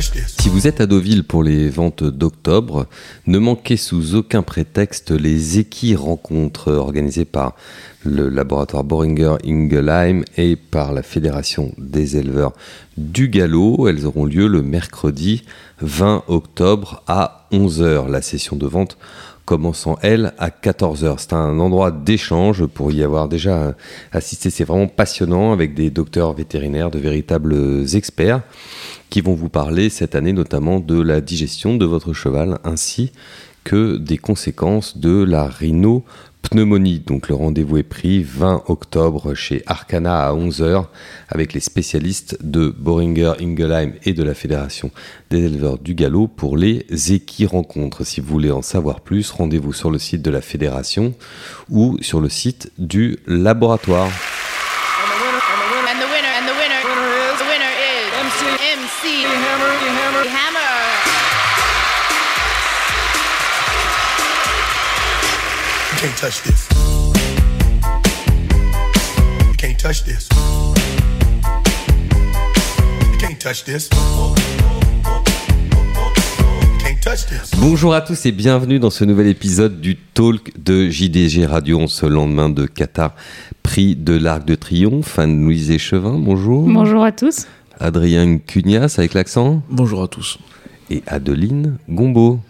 Si vous êtes à Deauville pour les ventes d'octobre, ne manquez sous aucun prétexte les équis rencontres organisées par le laboratoire Boringer Ingelheim et par la Fédération des éleveurs du galop. Elles auront lieu le mercredi 20 octobre à 11h. La session de vente commençant elle à 14h. C'est un endroit d'échange pour y avoir déjà assisté. C'est vraiment passionnant avec des docteurs vétérinaires, de véritables experts qui vont vous parler cette année notamment de la digestion de votre cheval ainsi que des conséquences de la rhino pneumonie. Donc le rendez-vous est pris 20 octobre chez Arcana à 11h avec les spécialistes de Boringer Ingelheim et de la Fédération des éleveurs du galop pour les équis rencontres. Si vous voulez en savoir plus, rendez-vous sur le site de la Fédération ou sur le site du laboratoire. Bonjour à tous et bienvenue dans ce nouvel épisode du Talk de JDG Radio en ce lendemain de Qatar, prix de l'Arc de Triomphe. Anne-Louise Échevin, bonjour. Bonjour à tous. Adrien Cugnas avec l'accent. Bonjour à tous. Et Adeline Gombeau.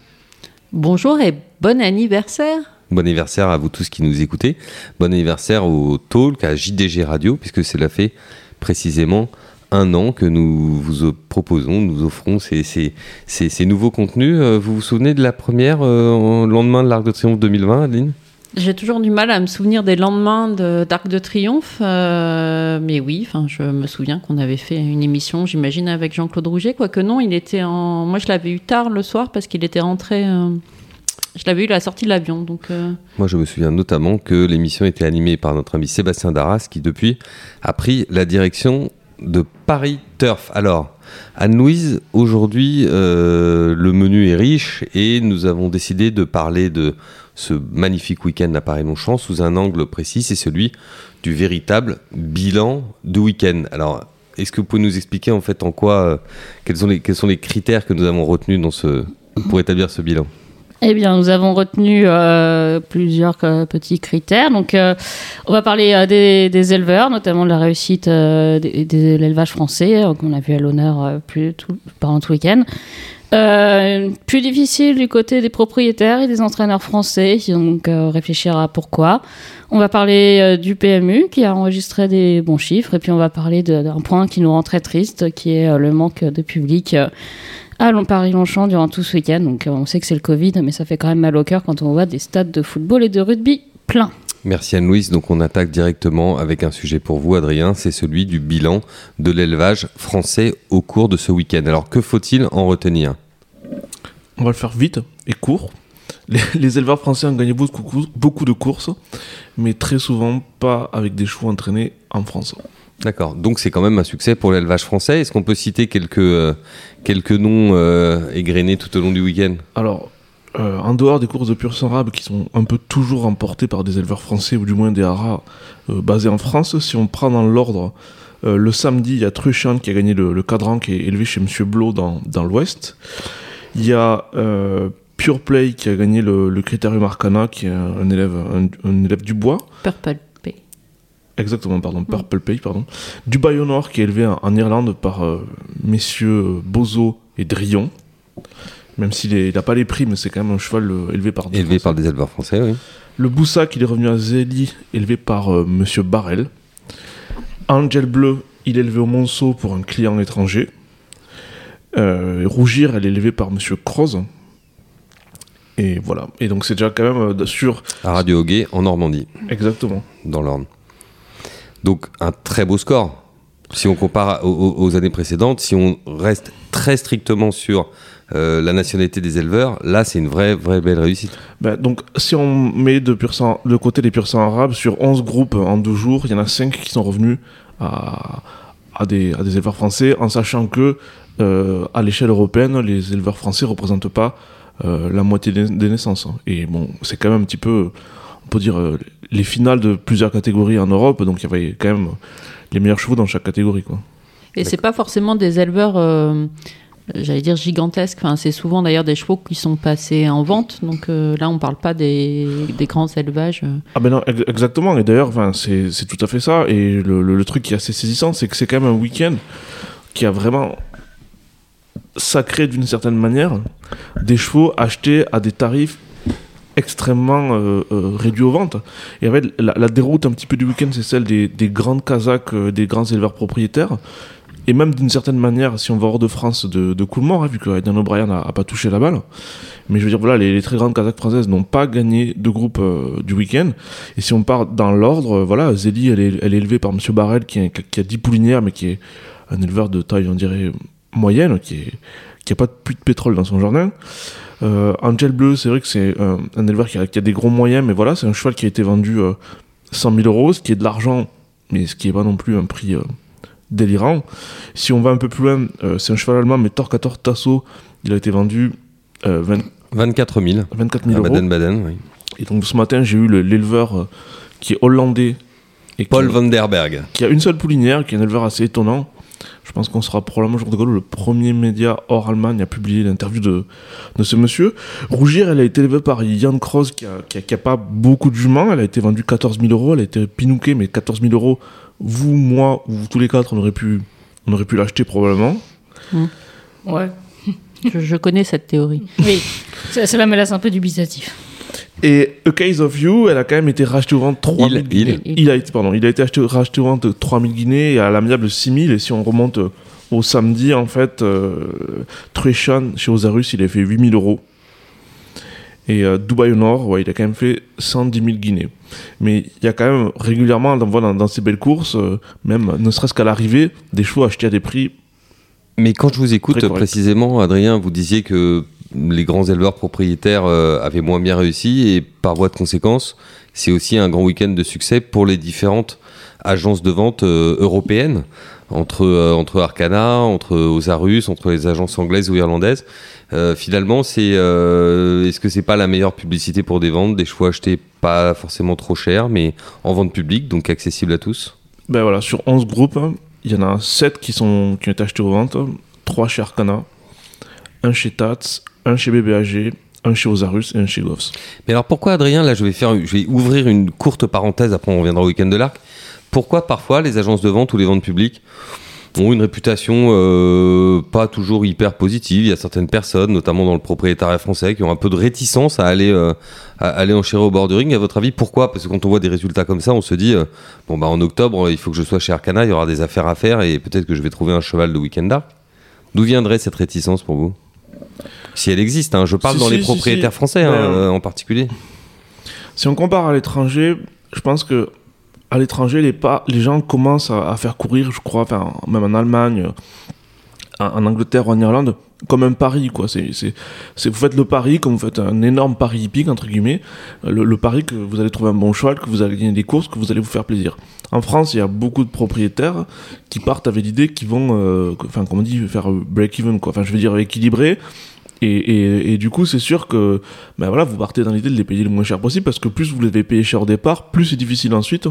Bonjour et bon anniversaire. Bon anniversaire à vous tous qui nous écoutez. Bon anniversaire au Talk, à JDG Radio, puisque cela fait précisément un an que nous vous proposons, nous offrons ces, nouveaux contenus. Euh, vous vous souvenez de la première euh, lendemain de l'Arc de Triomphe 2020, Adeline? J'ai toujours du mal à me souvenir des lendemains d'Arc de, Triomphe, euh, mais oui, je me souviens qu'on avait fait une émission, j'imagine, avec Jean-Claude Rouget, quoique non, il était en. Moi, je l'avais eu tard le soir parce qu'il était rentré je l'avais eu à la sortie de l'avion. Donc, euh. Moi, je me souviens notamment que l'émission était animée par notre ami Sébastien Darras, qui depuis a pris la direction de Paris Turf. Alors, Anne-Louise, aujourd'hui, euh, le menu est riche et nous avons décidé de parler de ce magnifique week-end à Paris-Longchamp sous un angle précis, c'est celui du véritable bilan de week-end. Alors, est-ce que vous pouvez nous expliquer en fait en quoi, euh, quels, sont les, critères que nous avons retenus pour établir ce bilan? Eh bien, nous avons retenu euh, plusieurs euh, petits critères. Donc, euh, on va parler des, éleveurs, notamment de la réussite de l'élevage français, qu'on a vu à l'honneur pendant tout le week-end. plus difficile du côté des propriétaires et des entraîneurs français, donc réfléchir à pourquoi. On va parler du PMU qui a enregistré des bons chiffres, et puis on va parler d'un point qui nous rend très triste, qui est le manque de public à Paris-Longchamp durant tout ce week-end. Donc euh, on sait que c'est le Covid, mais ça fait quand même mal au cœur quand on voit des stades de football et de rugby pleins. Merci Anne-Louise. Donc on attaque directement avec un sujet pour vous, Adrien, c'est celui du bilan de l'élevage français au cours de ce week-end. Alors que faut-il en retenir? On va le faire vite et court. Les, éleveurs français ont gagné beaucoup, beaucoup de courses, mais très souvent pas avec des chevaux entraînés en France. D'accord. Donc c'est quand même un succès pour l'élevage français. Est-ce qu'on peut citer quelques, euh, quelques noms euh, égrenés tout au long du week-end? Alors, euh, en dehors des courses de pur sang arabe qui sont un peu toujours remportées par des éleveurs français ou du moins des haras basés en France, si on prend dans l'ordre, le samedi, il y a Truchant qui a gagné le, cadran qui est élevé chez Monsieur Blo dans, dans l'Ouest. Il y a Pure Play qui a gagné le, le Critérium Arcana qui est un élève, un élève du bois. Purple. Exactement, pardon, mm. Purple Pay, pardon. Du Bayonnoir qui est élevé en, Irlande par euh, messieurs Bozo et Drion. Même s'il n'a pas les prix, mais c'est quand même un cheval euh, élevé par des Élevé par des éleveurs français, oui. Le Boussac, il est revenu à Zélie, élevé par euh, monsieur Barrel. Angel Bleu, il est élevé au Monceau pour un client étranger. Rougir, elle est élevée par monsieur Croze. Et voilà. Et donc c'est déjà quand même sur... À Radio Hoguet, en Normandie. Exactement. Dans l'Orne. Donc un très beau score. Si on compare aux, années précédentes, si on reste très strictement sur euh, la nationalité des éleveurs, là c'est une vraie, vraie belle réussite. Ben, donc si on met de, pur côté les pur sang arabes, sur 11 groupes en deux jours, il y en a 5 qui sont revenus à, des, éleveurs français, en sachant que euh, à l'échelle européenne, les éleveurs français ne représentent pas euh, la moitié des, naissances. Et bon, c'est quand même un petit peu, on peut dire, les finales de plusieurs catégories en Europe, donc il y avait quand même les meilleurs chevaux dans chaque catégorie. Quoi. Et c'est pas forcément des éleveurs euh, j'allais dire gigantesques. Enfin, c'est souvent d'ailleurs des chevaux qui sont passés en vente. Donc euh, là, on parle pas des, des grands élevages. Ah ben non, ex- exactement. Et d'ailleurs, enfin, c'est c'est tout à fait ça. Et le, le- le truc qui est assez saisissant, c'est que c'est quand même un week-end qui a vraiment sacré d'une certaine manière des chevaux achetés à des tarifs extrêmement euh, euh, réduits aux ventes. Et fait, la, la déroute un petit peu du week-end, c'est celle des, des grandes casaques, euh, des grands éleveurs propriétaires. Et même d'une certaine manière, si on va hors de France, de, de Coolmore, hein, vu que Aidan O'Brien n'a pas touché la balle. Mais je veux dire, voilà, les, les très grandes casaques françaises n'ont pas gagné de groupe euh, du week-end. Et si on part dans l'ordre, euh, voilà, Zélie, elle est, elle est élevée par Monsieur Barrel, qui, qui a 10 poulinières, mais qui est un éleveur de taille, on dirait, moyenne, qui est qui pas de puits de pétrole dans son jardin. Euh, Angel Bleu, c'est vrai que c'est un, un éleveur qui a, qui a des gros moyens, mais voilà, c'est un cheval qui a été vendu euh, 100 000 euros, ce qui est de l'argent, mais ce qui est pas non plus un prix euh, délirant. Si on va un peu plus loin, euh, c'est un cheval allemand, mais Torquator Tasso, il a été vendu euh, 20 24 000 24 à 000 euros. Baden-Baden. oui. Et donc ce matin, j'ai eu le- l'éleveur euh, qui est hollandais et Paul qui, van der Berg. qui a une seule poulinière, qui est un éleveur assez étonnant. Je pense qu'on sera probablement jour de Gaulle le premier média hors Allemagne à publier l'interview de, de ce monsieur. Rougir, elle a été élevée par Jan Kroos, qui a, qui, a, qui a pas beaucoup de juments. Elle a été vendue 14 000 euros. Elle a été pinoukée, mais 14 000 euros, vous, moi, ou vous tous les quatre, on aurait pu, on aurait pu l'acheter probablement. Ouais. Je, je connais cette théorie. Oui. Ça- Cela me laisse un peu dubitatif. Et A Case of You, elle a quand même été rachetée au vente 3 000 Il- guinées. il- Il a été, pardon, il a été acheté, racheté au vente 3 000 guinées et à l'amiable 6 000. Et si on remonte euh, au samedi, en fait, euh, Treshan chez Osarus, il a fait 8 000 euros. Et euh, Dubaï au Nord, ouais, il a quand même fait 110 000 guinées. Mais il y a quand même régulièrement, voit dans, dans ces belles courses, euh, même ne serait-ce qu'à l'arrivée, des chevaux achetés à des prix. Mais quand je vous écoute précisément, Adrien, vous disiez que les grands éleveurs propriétaires euh, avaient moins bien réussi et par voie de conséquence, c'est aussi un grand week-end de succès pour les différentes agences de vente euh, européennes, entre, euh, entre Arcana, entre Osarus, entre les agences anglaises ou irlandaises. Finalement, c'est est-ce que c'est pas la meilleure publicité pour des ventes, des chevaux achetés pas forcément trop chers, mais en vente publique, donc accessible à tous? Ben voilà, sur 11 groupes, il y en a 7 qui, sont, qui ont été achetés aux ventes, 3 chez Arcana, un chez Tats, un chez BBAG, un chez Osarus et un chez Goffs. Mais alors pourquoi Adrien, là je vais ouvrir une courte parenthèse, après on reviendra au week-end de l'Arc. Pourquoi parfois les agences de vente ou les ventes publiques ont une réputation euh, pas toujours hyper positive? Il y a certaines personnes, notamment dans le propriétariat français, qui ont un peu de réticence à aller, euh, à aller enchérir au bord du ring. À votre avis, pourquoi? Parce que quand on voit des résultats comme ça, on se dit, euh, bon bah en octobre, il faut que je sois chez Arcana, il y aura des affaires à faire et peut-être que je vais trouver un cheval de week-end d'Arc. D'où viendrait cette réticence pour vous? Si elle existe, hein, je parle Si, dans si, les propriétaires si. français hein, Ben, euh, en particulier. Si on compare à l'étranger, je pense que à l'étranger, les, pas, les gens commencent à, à faire courir, je crois, enfin, même en Allemagne, en, en Angleterre ou en Irlande, comme un pari, quoi. C'est, c'est, c'est- vous faites le pari comme vous faites un énorme pari hippique, entre guillemets, le, le pari que vous allez trouver un bon cheval, que vous allez gagner des courses, que vous allez vous faire plaisir. En France, il y a beaucoup de propriétaires qui partent avec l'idée qu'ils vont, euh, enfin, comme on dit, faire break-even, quoi. Enfin, je veux dire, équilibrer. Et, et, et du coup, c'est sûr que ben voilà, vous partez dans l'idée de les payer le moins cher possible parce que plus vous les avez payés cher au départ, plus c'est difficile ensuite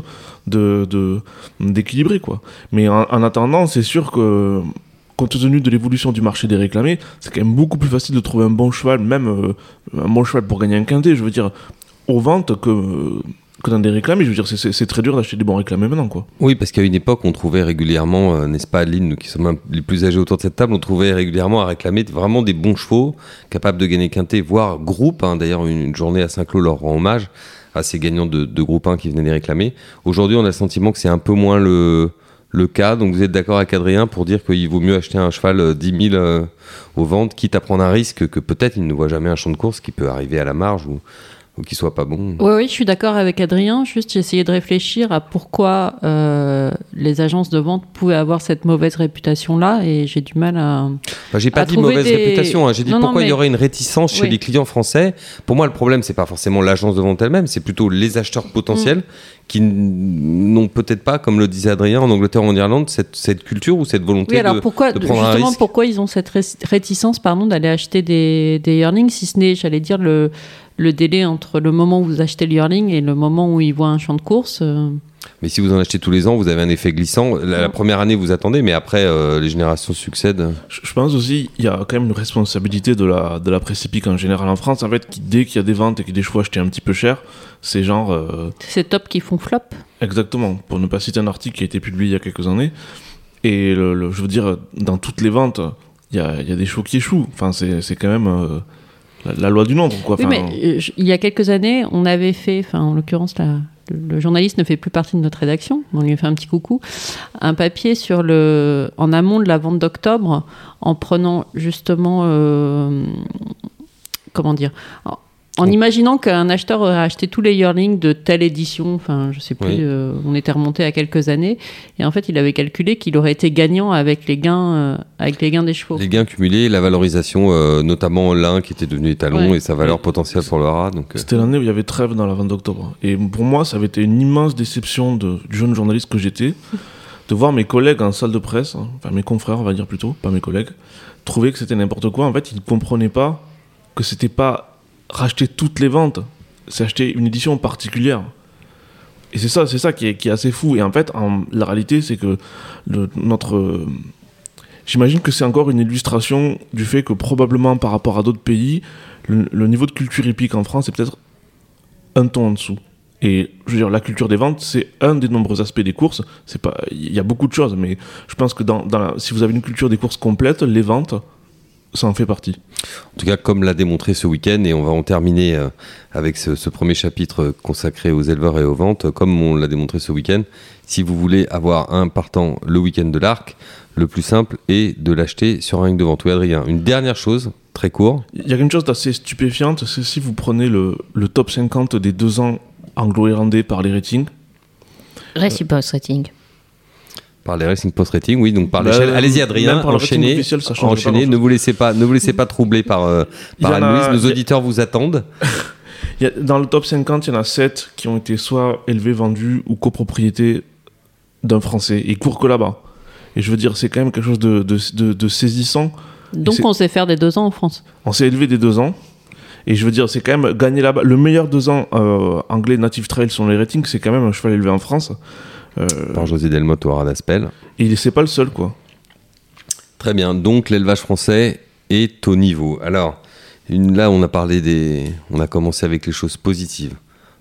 de, de, d'équilibrer. quoi. Mais en, en attendant, c'est sûr que compte tenu de l'évolution du marché des réclamés, c'est quand même beaucoup plus facile de trouver un bon cheval, même euh, un bon cheval pour gagner un quintet, je veux dire, aux ventes que, que dans des réclamés. Je veux dire, c'est, très dur d'acheter des bons réclamés maintenant. quoi. Oui, parce qu'à une époque, on trouvait régulièrement, euh, n'est-ce pas, Adeline, nous qui sommes les plus âgés autour de cette table, on trouvait régulièrement à réclamer vraiment des bons chevaux, capables de gagner quintet, voire groupe. hein. D'ailleurs, une, journée à Saint-Cloud leur rend hommage à ces gagnants de, groupe 1 qui venaient les réclamer. Aujourd'hui, on a le sentiment que c'est un peu moins le, cas. Donc, vous êtes d'accord avec Adrien pour dire qu'il vaut mieux acheter un cheval euh, 10 000 euh, aux ventes, quitte à prendre un risque que peut-être il ne voit jamais un champ de course qui peut arriver à la marge ou, ou qui soit pas bon. Oui, oui, je suis d'accord avec Adrien. Juste, j'ai essayé de réfléchir à pourquoi euh, les agences de vente pouvaient avoir cette mauvaise réputation-là, et j'ai du mal à. Enfin, j'ai pas à dit mauvaise des- réputation, hein. j'ai dit Non, non, pourquoi il y aurait une réticence chez Oui. les clients français. Pour moi, le problème, c'est pas forcément l'agence de vente elle-même, c'est plutôt les acheteurs potentiels Mm. qui n'ont peut-être pas, comme le disait Adrien, en Angleterre ou en Irlande, cette, cette culture ou cette volonté Oui, alors de. pourquoi, de prendre un justement, risque. pourquoi ils ont cette ré- réticence pardon, d'aller acheter des, des yearlings, si ce n'est, j'allais dire, le, le délai entre le moment où vous achetez le yearling et le moment où ils voient un champ de course euh, Mais si vous en achetez tous les ans, vous avez un effet glissant. La, la première année, vous attendez, mais après, euh, les générations succèdent. Je je pense aussi il y a quand même une responsabilité de la, de la presse épique en général en France. En fait, qui, dès qu'il y a des ventes et qu'il y a des choix achetés un petit peu cher, c'est genre. euh, C'est top qui font flop. Exactement, pour ne pas citer un article qui a été publié il y a quelques années. Et le- le- je veux dire, dans toutes les ventes, il y a, il y a des shows qui échouent. Enfin, c'est c'est quand même euh, la, la loi du nombre. Quoi. Oui, mais euh, je- il y a quelques années, on avait fait, enfin en l'occurrence, la- le, le journaliste ne fait plus partie de notre rédaction, on lui a fait un petit coucou, un papier sur le, en amont de la vente d'octobre, en prenant justement, euh, comment dire, en, en imaginant qu'un acheteur aurait acheté tous les yearlings de telle édition, enfin je sais plus, Oui. euh, on était remonté à quelques années, et en fait il avait calculé qu'il aurait été gagnant avec les gains, euh, avec les gains des chevaux. Les gains cumulés, la valorisation, euh, notamment l'un qui était devenu étalon Ouais. et sa valeur potentielle pour le rat. Donc, euh, C'était l'année où il y avait trêve dans la vente d'octobre. Et pour moi, ça avait été une immense déception de, du jeune journaliste que j'étais, de voir mes collègues en salle de presse, hein, enfin mes confrères, on va dire plutôt, pas mes collègues, trouver que c'était n'importe quoi. En fait, ils ne comprenaient pas que c'était pas racheter toutes les ventes, c'est acheter une édition particulière. Et c'est ça, c'est ça qui est, qui est assez fou. Et en fait, la réalité, c'est que notre. J'imagine que c'est encore une illustration du fait que probablement par rapport à d'autres pays, le, niveau de culture hippique en France est peut-être un ton en dessous. Et je veux dire, la culture des ventes, c'est un des nombreux aspects des courses. C'est pas, il y a beaucoup de choses, mais je pense que dans, si vous avez une culture des courses complète, les ventes, ça en fait partie. En tout cas, comme l'a démontré ce week-end, et on va en terminer euh, avec ce, ce premier chapitre euh, consacré aux éleveurs et aux ventes, comme on l'a démontré ce week-end, si vous voulez avoir un partant le week-end de l'arc, le plus simple est de l'acheter sur un ring de vente. Oui, Adrien, une dernière chose, très court. Il y a une chose d'assez stupéfiante, c'est si vous prenez le, le top 50 des deux ans anglo-irlandais par les ratings. Reciproce rating. Par les Racing Post Rating, oui, donc par Bah, l'échelle. Allez-y, Adrien, par enchaînez. officiel, ça enchaînez. Ne vous laissez pas, ne vous laissez pas troubler par, euh, par Anne-Louise. Nos a- auditeurs vous attendent. Il y a- dans le top 50, il y en a 7 qui ont été soit élevés, vendus ou copropriétés d'un Français. Ils courent que là-bas. Et je veux dire, c'est quand même quelque chose de, de, de- de saisissant. Donc on sait faire des deux ans en France. On s'est élevé des deux ans. Et je veux dire, c'est quand même gagner là-bas. Le meilleur deux ans euh, anglais Native Trail sur les ratings, c'est quand même un cheval élevé en France. Euh, Par José Delmotte au Radaspel. et c'est pas le seul, quoi. Très bien. Donc l'élevage français est au niveau. Alors une, là, on a parlé des, on a commencé avec les choses positives.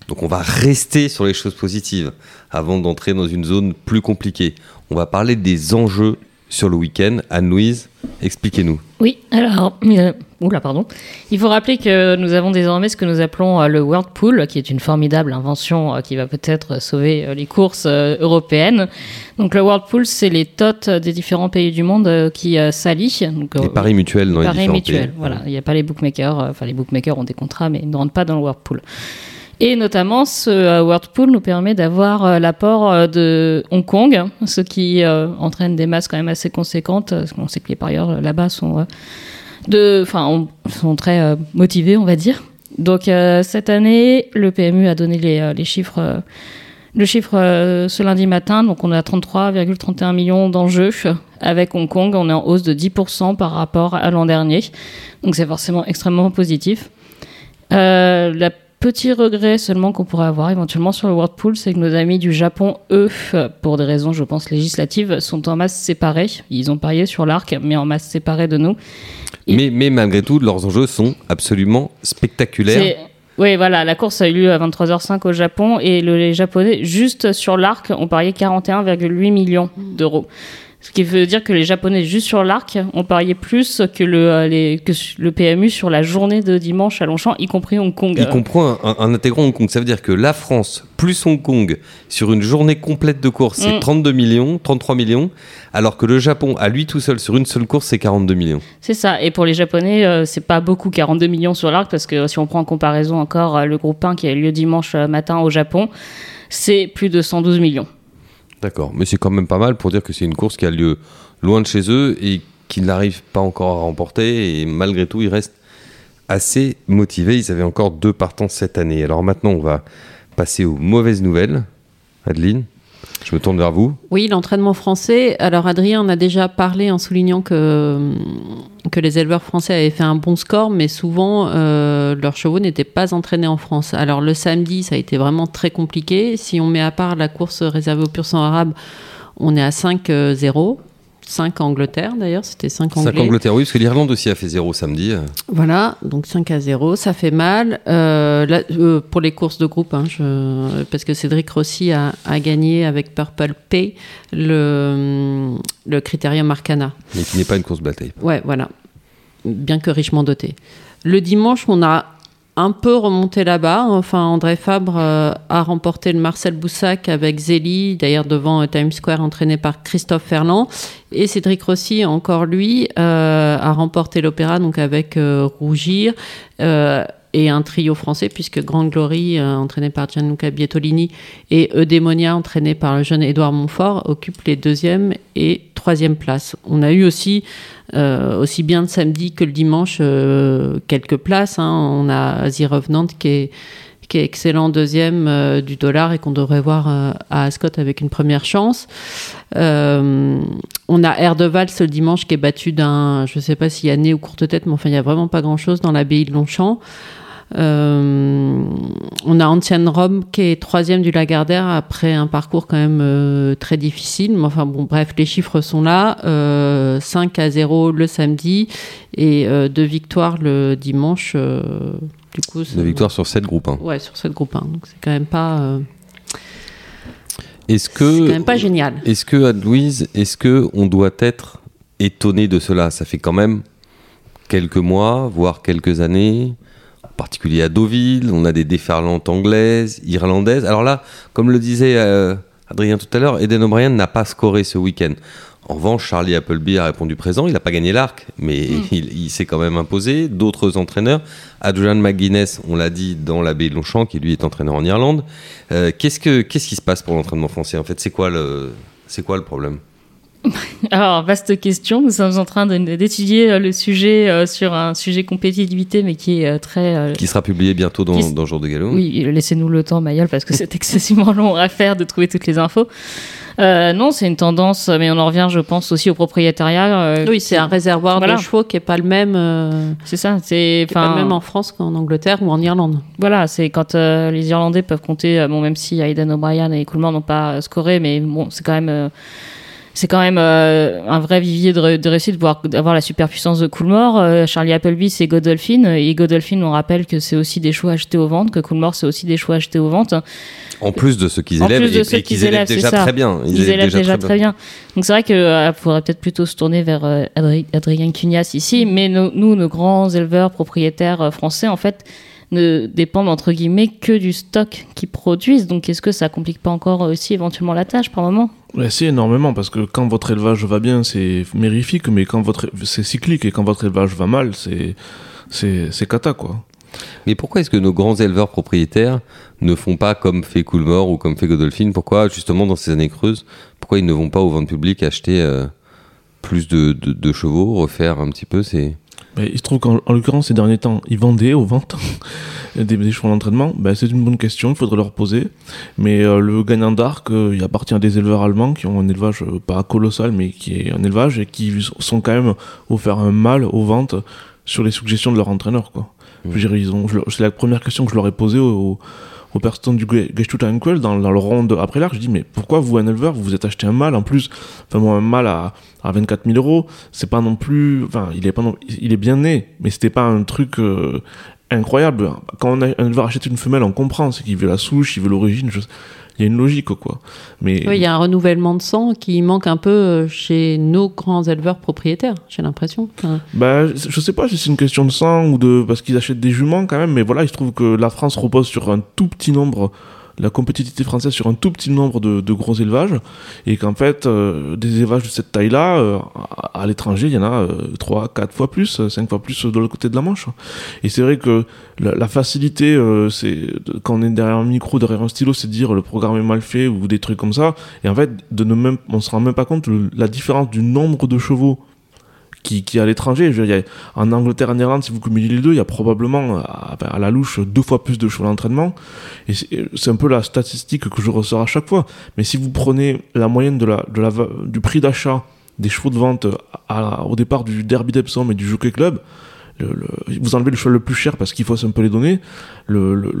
Donc on va rester sur les choses positives avant d'entrer dans une zone plus compliquée. On va parler des enjeux sur le week-end. Anne-Louise, expliquez-nous. Oui, alors, euh, oula, pardon. Il faut rappeler que nous avons désormais ce que nous appelons euh, le World Pool, qui est une formidable invention euh, qui va peut-être sauver euh, les courses européennes. Donc, le World Pool, c'est les tots des différents pays du monde qui s'allient. Donc, Les paris mutuels dans les paris différents mutuels, pays. Voilà, il n'y a pas les bookmakers. Enfin, les bookmakers ont des contrats, mais ils ne rentrent pas dans le World Pool. Et notamment, ce euh, World Pool nous permet d'avoir euh, l'apport euh, de Hong Kong, ce qui entraîne des masses quand même assez conséquentes. parce qu'on sait que les parieurs là-bas sont, de, enfin, on- sont très motivés, on va dire. Donc cette année, le PMU a donné les, chiffres. le chiffre ce lundi matin, donc on est à 33,31 millions d'enjeux avec Hong Kong. On est en hausse de 10% par rapport à l'an dernier. Donc c'est forcément extrêmement positif. Petit regret seulement qu'on pourrait avoir éventuellement sur le World Pool, c'est que nos amis du Japon, eux, pour des raisons, je pense, législatives, sont en masse séparés. Ils ont parié sur l'arc, mais en masse séparés de nous. Et- Mais, mais malgré tout, leurs enjeux sont absolument spectaculaires. Oui, voilà, la course a eu lieu à 23h05 au Japon et le- les Japonais, juste sur l'arc, ont parié 41,8 millions d'euros. Ce qui veut dire que les Japonais, juste sur l'arc, ont parié plus que le, euh, les- que le PMU sur la journée de dimanche à Longchamp, y compris Hong Kong. Y comprend un, un intégrant Hong Kong. Ça veut dire que la France plus Hong Kong sur une journée complète de course, c'est Mm. 32 millions, 33 millions, alors que le Japon, à lui tout seul, sur une seule course, c'est 42 millions. C'est ça. Et pour les Japonais, euh, c'est pas beaucoup, 42 millions sur l'arc, parce que si on prend en comparaison encore euh, le groupe 1 qui a eu lieu dimanche euh, matin au Japon, c'est plus de 112 millions. D'accord. Mais c'est quand même pas mal pour dire que c'est une course qui a lieu loin de chez eux et qu'ils n'arrivent pas encore à remporter. Et malgré tout, ils restent assez motivés. Ils avaient encore deux partants cette année. Alors maintenant, on va passer aux mauvaises nouvelles. Adeline Je me tourne vers vous. Oui, l'entraînement français. Alors Adrien en a déjà parlé en soulignant que, que les éleveurs français avaient fait un bon score, mais souvent euh, leurs chevaux n'étaient pas entraînés en France. Alors le samedi, ça a été vraiment très compliqué. Si on met à part la course réservée au pur sang arabe, on est à 5-0. 5 Angleterre d'ailleurs, c'était 5 Anglais. 5 Angleterre, oui, parce que l'Irlande aussi a fait 0 samedi. Voilà, donc 5 à 0, ça fait mal. Euh, là, euh, pour les courses de groupe, hein, je, parce que Cédric Rossi a, a, gagné avec Purple Pay le, le Critérium Arcana. Mais qui n'est pas une course bataille. Ouais, voilà, bien que richement doté. Le dimanche, on a un peu remonté là-bas. Enfin, André Fabre euh, a remporté le Marcel Boussac avec Zélie, d'ailleurs devant euh, Times Square, entraîné par Christophe Ferland. Et Cédric Rossi, encore lui, euh, a remporté l'Opéra, donc avec Rougir. Et un trio français, puisque Grand Glory, entraîné par Gianluca Bietolini, et Eudemonia, entraîné par le jeune Édouard Montfort, occupent les deuxième et troisième places. On a eu aussi euh, aussi bien le samedi que le dimanche, euh, quelques places. Hein. On a The Revenant qui est, qui est excellent deuxième euh, du dollar et qu'on devrait voir à Ascot avec une première chance. on a Air de Valse le dimanche qui est battu d'un, je ne sais pas s'il y a nez ou courte tête, mais enfin il n'y a vraiment pas grand-chose dans l'abbaye de Longchamp. Euh, on a Ancienne Rome qui est troisième du Lagardère après un parcours quand même euh, très difficile. Mais enfin bon, bref, les chiffres sont là. Euh, 5 à 0 le samedi et euh, deux victoires le dimanche. du coup, deux victoires sur 7 groupes 1. Ouais, sur 7 groupes 1. Donc c'est quand même pas. Est-ce que. C'est quand même pas génial. Est-ce que, Louise, est-ce que on doit être étonné de cela? Ça fait quand même quelques mois, voire quelques années particulier à Deauville, on a des déferlantes anglaises, irlandaises. Alors là, comme le disait euh, Adrien tout à l'heure, Eden O'Brien n'a pas scoré ce week-end. En revanche, Charlie Appleby a répondu présent. Il n'a pas gagné l'arc, mais mm. il, il s'est quand même imposé. D'autres entraîneurs, Adrian McGuinness, on l'a dit dans la baie de Longchamp, qui lui est entraîneur en Irlande. Euh, qu'est-ce, que, qu'est-ce qui se passe pour l'entraînement français En fait, c'est quoi le, c'est quoi le problème? alors, vaste question. Nous sommes en train d'étudier euh, le sujet euh, sur un sujet compétitivité, mais qui est euh, très. Euh, qui sera publié bientôt dans, dans Jour de Galop. Oui, laissez-nous le temps, Mayol, parce que c'est excessivement long à faire de trouver toutes les infos. Euh, non, c'est une tendance, mais on en revient, je pense, aussi au propriétariat. Euh, oui, c'est un réservoir voilà. de chevaux qui est pas le même. Euh, c'est ça, c'est pas le même en France qu'en Angleterre ou en Irlande. Voilà, c'est quand les Irlandais peuvent compter, bon, même si Aidan O'Brien et Coolman n'ont pas scoré, mais bon, c'est quand même c'est quand même euh, un vrai vivier de, de réussite d'avoir la superpuissance de Coolmore. Euh, Charlie Appleby, c'est Godolphin. Et Godolphin, on rappelle que c'est aussi des choix achetés aux ventes, que Coolmore, c'est aussi des choix achetés aux ventes. En plus de ceux qu'ils élèvent, et, et qu'ils élèvent, déjà très bien. Ils, Ils élèvent, déjà, déjà très, bien. bien. Donc c'est vrai qu'il euh, faudrait peut-être plutôt se tourner vers euh, Adri Adrien Cunias ici. Mais no, nous, nos grands éleveurs propriétaires euh, français, en fait, ne dépendent entre guillemets que du stock qu'ils produisent. Donc est-ce que ça complique pas encore aussi éventuellement la tâche par moment? Ouais, si énormément parce que quand votre élevage va bien, c'est mérifique, mais quand votre c'est cyclique et quand votre élevage va mal, c'est c'est c'est cata quoi. Mais pourquoi est-ce que nos grands éleveurs propriétaires ne font pas comme fait Coolmore ou comme fait Godolphin? Pourquoi justement dans ces années creuses, pourquoi ils ne vont pas aux ventes publiques acheter euh, plus de, de, de, chevaux, refaire un petit peu ces mais il se trouve qu'en l'occurrence, ces derniers temps, ils vendaient aux ventes des, des chevaux d'entraînement. Ben, c'est une bonne question, il faudrait leur poser. Mais euh, le gagnant d'arc, euh, il appartient à des éleveurs allemands qui ont un élevage euh, pas colossal, mais qui est un élevage et qui sont quand même offert un mal aux ventes sur les suggestions de leur entraîneur. Quoi. Mmh. Je c'est la première question que je leur ai posée aux, aux personnes du Gestut dans, dans le ronde après l'arc. Je dis, mais pourquoi vous, un éleveur, vous vous êtes acheté un mâle en plus? Enfin, moi, un mâle à, à 24 000 euros, c'est pas non plus. Enfin, il est, pas non, il est bien né, mais c'était pas un truc euh, incroyable. Quand un éleveur achète une femelle, on comprend. C'est qu'il veut la souche, il veut l'origine. Je il y a une logique quoi. Mais oui, il y a un renouvellement de sang qui manque un peu chez nos grands éleveurs propriétaires, j'ai l'impression. Bah, je sais pas si c'est une question de sang ou de parce qu'ils achètent des juments quand même, mais voilà, il se trouve que la France repose sur un tout petit nombre la compétitivité française sur un tout petit nombre de, gros élevages et qu'en fait euh, des élevages de cette taille-là euh, à, l'étranger il y en a euh, 3 4 fois plus 5 fois plus de l'autre côté de la Manche. Et c'est vrai que la, la facilité euh, c'est quand on est derrière un micro derrière un stylo c'est dire le programme est mal fait ou des trucs comme ça. Et en fait de ne même on se rend même pas compte le, la différence du nombre de chevaux qui, qui est à l'étranger. Je veux a- En Angleterre, en Irlande, si vous cumulez les deux, il y a probablement à, à la louche deux fois plus de chevaux d'entraînement. Et c'est c'est un peu la statistique que je ressors à chaque fois. Mais si vous prenez la moyenne de la, de la, du prix d'achat des chevaux de vente à- au départ du Derby d'Epsom et du Jockey Club, le- le- vous enlevez le cheval le plus cher parce qu'il faut un peu les le, le,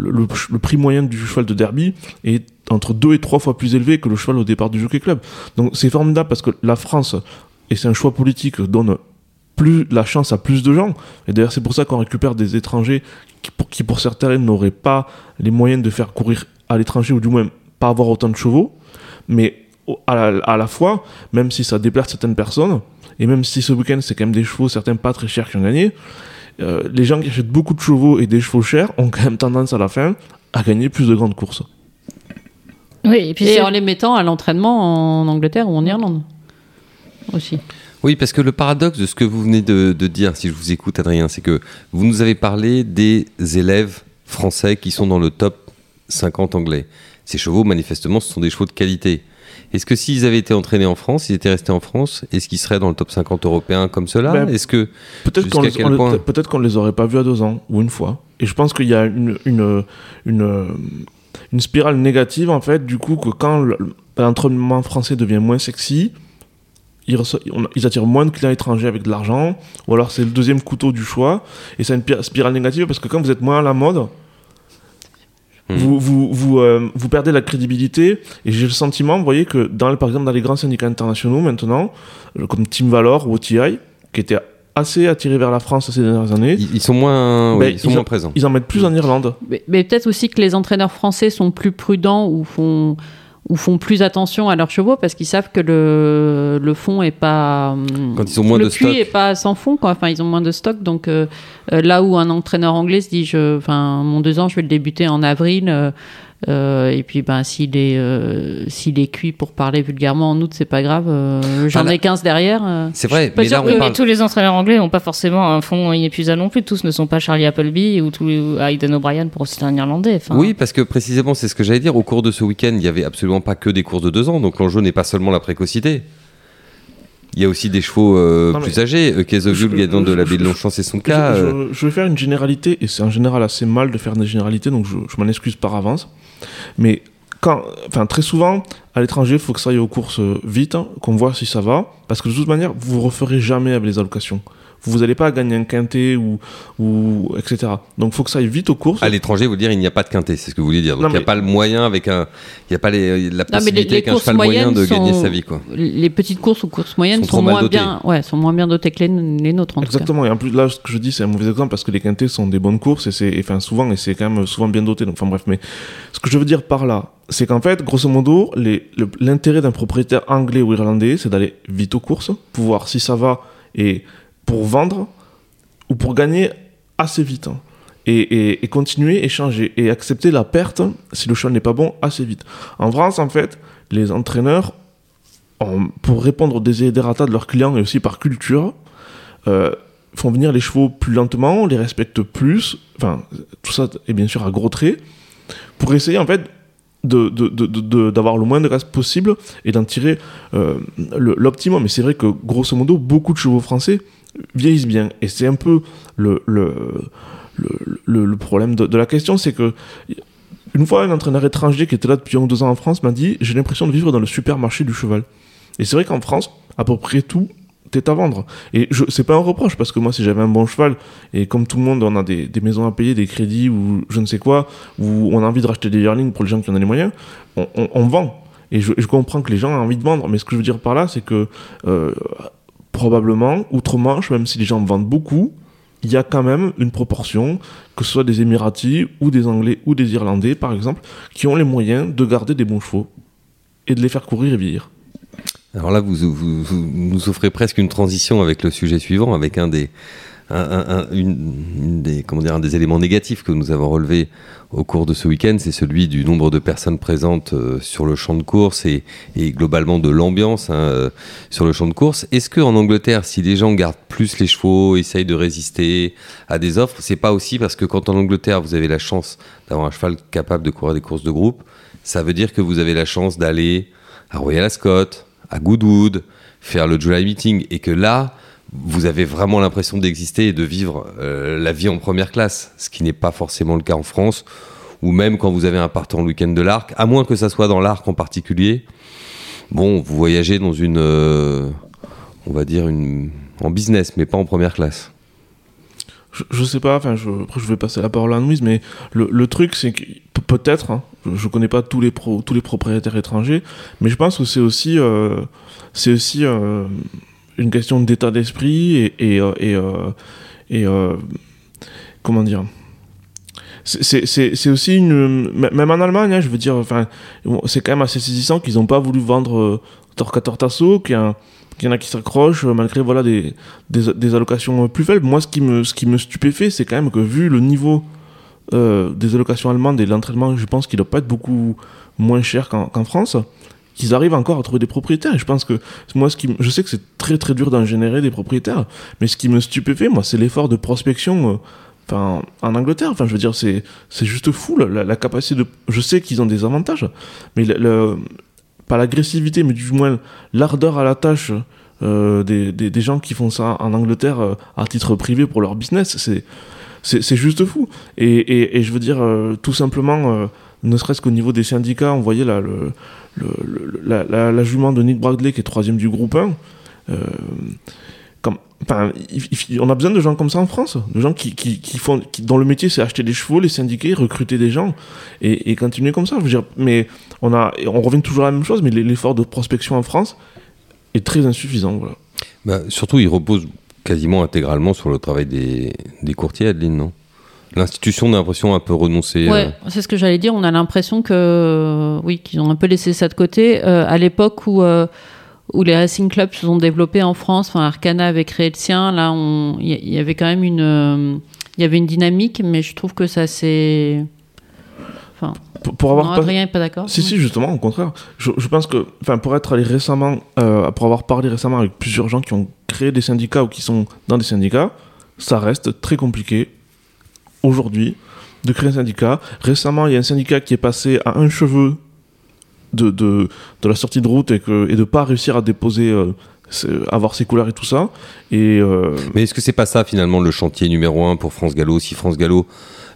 le prix moyen du cheval de Derby est entre deux et trois fois plus élevé que le cheval au départ du Jockey Club. Donc c'est formidable parce que la France, et c'est un choix politique, donne plus la chance à plus de gens. Et d'ailleurs c'est pour ça qu'on récupère des étrangers qui pour, qui pour certains n'auraient pas les moyens de faire courir à l'étranger ou du moins pas avoir autant de chevaux. Mais à la, à la fois, même si ça déplace certaines personnes, et même si ce week-end c'est quand même des chevaux, certains pas très chers qui ont gagné, euh, les gens qui achètent beaucoup de chevaux et des chevaux chers ont quand même tendance à la fin à gagner plus de grandes courses. Oui, et puis Et en les mettant à l'entraînement en Angleterre ou en Irlande aussi. Oui, parce que le paradoxe de ce que vous venez de, de dire, si je vous écoute, Adrien, c'est que vous nous avez parlé des élèves français qui sont dans le top 50 anglais. Ces chevaux, manifestement, ce sont des chevaux de qualité. Est-ce que s'ils avaient été entraînés en France, s'ils étaient restés en France, est-ce qu'ils seraient dans le top 50 européen comme cela Ben, Est-ce que Peut-être qu'on on les- point aurait pas vus à deux ans ou une fois. Et je pense qu'il y a une, une, une, une spirale négative en fait, du coup, que quand le- l'entraînement français devient moins sexy, ils, reço- on- ils attirent moins de clients étrangers avec de l'argent, ou alors c'est le deuxième couteau du choix, et c'est une pi- spirale négative parce que quand vous êtes moins à la mode, Hmm. vous, vous, vous, euh, vous perdez la crédibilité, et j'ai le sentiment, vous voyez, que dans, par exemple dans les grands syndicats internationaux maintenant, euh, comme Team Valor ou OTI, qui étaient assez attirés vers la France ces dernières années, ils, ils sont moins, oui, Ben, ils sont ils moins ont- présents ils en mettent plus en Irlande. Mais, mais peut-être aussi que les entraîneurs français sont plus prudents ou font, ou font plus attention à leurs chevaux parce qu'ils savent que le, le fond est pas. hum, Quand ils ont moins le de puits stock. est pas sans fond, quoi. Enfin, ils ont moins de stock. Donc euh, euh, là où un entraîneur anglais se dit, je, enfin, mon deux ans, je vais le débuter en avril. euh, euh, et puis, ben, s'il est, euh, s'il est cuit pour parler vulgairement en août, c'est pas grave. euh, J'en Ah, là- ai 15 derrière. euh. C'est vrai, pas mais là on parle. tous les entraîneurs anglais n'ont pas forcément un fond inépuisable non plus. Tous ne sont pas Charlie Appleby ou tous les- Aidan O'Brien pour citer un Irlandais. Enfin, Oui, parce que précisément, c'est ce que j'allais dire. Au cours de ce week-end, il n'y avait absolument pas que des courses de deux ans. Donc l'enjeu n'est pas seulement la précocité. Il y a aussi des chevaux euh, Non, plus âgés. Euh, Kezovul, Je- gagnant de la baie de Longchamp, c'est son cas. euh, je- je vais faire une généralité, et c'est en général assez mal de faire des généralités, donc je, je m'en excuse par avance. Mais quand, enfin, très souvent, à l'étranger, il faut que ça aille aux courses euh, vite, hein, qu'on voit si ça va, parce que de toute manière, vous ne referez jamais avec les allocations. Vous n'allez pas gagner un quintet ou, ou etc. Donc il faut que ça aille vite aux courses. À l'étranger, vous dire, il n'y a pas de quintet, c'est ce que vous voulez dire. Donc il n'y a mais- pas le moyen avec un. Il n'y a pas les- la Non, mais les- possibilité qu'un courses cheval moyen de moyennes gagner sont- sa vie, quoi. Les petites courses ou courses moyennes Sont sont, moins dotées. bien, ouais, sont moins bien dotées que les, les nôtres en tout cas. Exactement, et en plus là ce que je dis c'est un mauvais exemple parce que les quintés sont des bonnes courses et c'est enfin souvent et c'est quand même souvent bien doté donc enfin bref mais ce que je veux dire par là c'est qu'en fait grosso modo le- l'intérêt d'un propriétaire anglais ou irlandais c'est d'aller vite aux courses pour voir si ça va et pour vendre ou pour gagner assez vite hein. et, et- et continuer échanger et accepter la perte si le cheval n'est pas bon assez vite en France en fait les entraîneurs en- pour répondre aux desiderata de leurs clients et aussi par culture euh, font venir les chevaux plus lentement, les respectent plus, enfin, tout ça est bien sûr à gros traits, pour essayer en fait de- de- de- de- d'avoir le moins de gaz possible et d'en tirer euh, l'optimum. Mais c'est vrai que grosso modo, beaucoup de chevaux français vieillissent bien. Et c'est un peu le, le, le, problème de, la question, c'est que une fois un entraîneur étranger qui était là depuis un ou deux ans en France m'a dit j'ai l'impression de vivre dans le supermarché du cheval. Et c'est vrai qu'en France, à peu près tout est à vendre. Et je, c'est pas un reproche, parce que moi, si j'avais un bon cheval, et comme tout le monde, on a des, des maisons à payer, des crédits, ou je ne sais quoi, ou on a envie de racheter des yearlings pour les gens qui en ont les moyens, on, vend. Et je, je comprends que les gens ont envie de vendre, mais ce que je veux dire par là, c'est que euh, probablement, outre-Manche, même si les gens vendent beaucoup, il y a quand même une proportion, que ce soit des Émiratis, ou des Anglais, ou des Irlandais, par exemple, qui ont les moyens de garder des bons chevaux et de les faire courir et vieillir. Alors là, vous, nous offrez presque une transition avec le sujet suivant, avec un des, un, des, comment dire, un des éléments négatifs que nous avons relevés au cours de ce week-end, c'est celui du nombre de personnes présentes euh, sur le champ de course et, globalement de l'ambiance hein, euh, sur le champ de course. Est-ce que en Angleterre, si les gens gardent plus les chevaux, essayent de résister à des offres, c'est pas aussi parce que quand en Angleterre vous avez la chance d'avoir un cheval capable de courir des courses de groupe, ça veut dire que vous avez la chance d'aller à Royal Ascot, à Goodwood, faire le July Meeting, et que là, vous avez vraiment l'impression d'exister et de vivre euh, la vie en première classe, ce qui n'est pas forcément le cas en France, ou même quand vous avez un partant le week-end de l'Arc, à moins que ça soit dans l'Arc en particulier. Bon, vous voyagez dans une, euh, on va dire une, en business, mais pas en première classe. Je, je sais pas, enfin, je, vais passer la parole à Louise, mais le, truc c'est que pe- peut-être, hein, je, je connais pas tous les tous les propriétaires étrangers, mais je pense que c'est aussi, euh, c'est aussi une question d'état d'esprit et et euh, et, euh, euh, comment dire. C'est- aussi une. Même en Allemagne, hein, je veux dire, enfin, c'est quand même assez saisissant qu'ils n'ont pas voulu vendre euh, Tasso, qu'il y, en a qui s'accrochent, malgré voilà, des, des, allocations plus faibles. Moi, ce qui me, ce qui me stupéfait, c'est quand même que vu le niveau des allocations allemandes et l'entraînement, je pense qu'il doit pas être beaucoup moins cher qu'en France, qu'ils arrivent encore à trouver des propriétaires. Et je pense que moi, ce qui, je sais que c'est très très dur d'en générer des propriétaires, mais ce qui me stupéfait, moi, c'est l'effort de prospection. euh, en Angleterre, enfin, je veux dire, c'est c'est juste fou la, la- capacité de. Je sais qu'ils ont des avantages, mais le, le- pas l'agressivité, mais du moins l'ardeur à la tâche euh, des, des, des gens qui font ça en Angleterre euh, à titre privé pour leur business, c'est c'est c'est juste fou. Et, et, et je veux dire, euh, tout simplement, euh, ne serait-ce qu'au niveau des syndicats, on voyait là, le, la, jument de Nick Bradley qui est troisième du groupe 1. Euh, comme, on a besoin de gens comme ça en France, de gens qui, font, qui, dont le métier c'est acheter des chevaux, les syndiquer, recruter des gens et, continuer comme ça. Mais on a, on revient toujours à la même chose, mais l'effort de prospection en France est très insuffisant. Bah, surtout, il repose quasiment intégralement sur le travail des, des courtiers, Adeline, non? L'institution, on a l'impression, un peu renoncé. Ouais, euh, c'est ce que j'allais dire. On a l'impression que, oui, qu'ils ont un peu laissé ça de côté. Euh, à l'époque où, euh, où les racing clubs se sont développés en France, enfin, Arcana avait créé le sien, là, il y, avait quand même une, euh, il y avait une dynamique, mais je trouve que ça s'est. Enfin, Pour, pour avoir non, pas- Adrien est pas d'accord. Si, si, justement, au contraire. Je, je pense que, enfin, pour être allé récemment, euh, pour avoir parlé récemment avec plusieurs gens qui ont créé des syndicats ou qui sont dans des syndicats, ça reste très compliqué aujourd'hui de créer un syndicat. Récemment, il y a un syndicat qui est passé à un cheveu de, de, de la sortie de route et, que, et de pas réussir à déposer, euh, avoir ses couleurs et tout ça. Et euh, Mais est-ce que c'est pas ça finalement le chantier numéro un pour France Gallo? Si France Gallo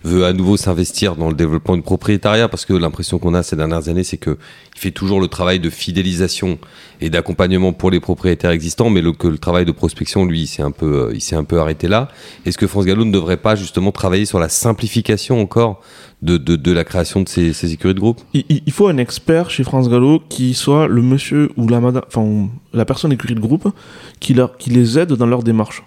veut à nouveau s'investir dans le développement du propriétariat, parce que l'impression qu'on a ces dernières années, c'est que il fait toujours le travail de fidélisation et d'accompagnement pour les propriétaires existants, mais que le travail de prospection, lui, il s'est un peu, euh, un peu arrêté là. Est-ce que France Gallo ne devrait pas justement travailler sur la simplification encore de, de, la création de ces, écuries de groupe? Il faut un expert chez France Gallo qui soit le monsieur ou la madame, enfin, la personne écurie de groupe qui, leur, qui les aide dans leur démarche.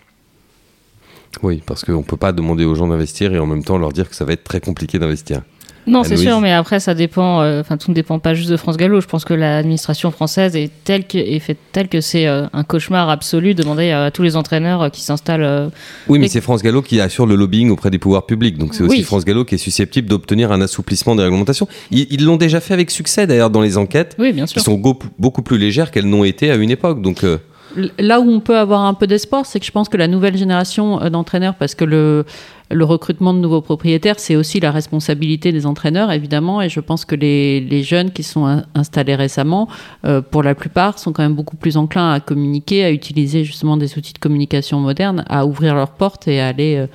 Oui, parce qu'on peut pas demander aux gens d'investir et en même temps leur dire que ça va être très compliqué d'investir. Non, c'est sûr, mais après, ça dépend. euh, Enfin, tout ne dépend pas juste de France Gallo. Je pense que l'administration française est telle que, est faite telle que c'est euh, un cauchemar absolu de demander à tous les entraîneurs euh, qui s'installent. Oui, mais c'est France Gallo qui assure le lobbying auprès des pouvoirs publics. Donc c'est aussi Oui. France Gallo qui est susceptible d'obtenir un assouplissement des réglementations. Ils l'ont déjà fait avec succès d'ailleurs dans les enquêtes, Oui, bien qui sont beaucoup plus légères qu'elles n'ont été à une époque. Donc Là où on peut avoir un peu d'espoir, c'est que je pense que la nouvelle génération euh, d'entraîneurs, parce que le, recrutement de nouveaux propriétaires, c'est aussi la responsabilité des entraîneurs, évidemment, et je pense que les, jeunes qui sont in- installés récemment, euh, pour la plupart, sont quand même beaucoup plus enclins à communiquer, à utiliser justement des outils de communication modernes, à ouvrir leurs portes et à aller, euh,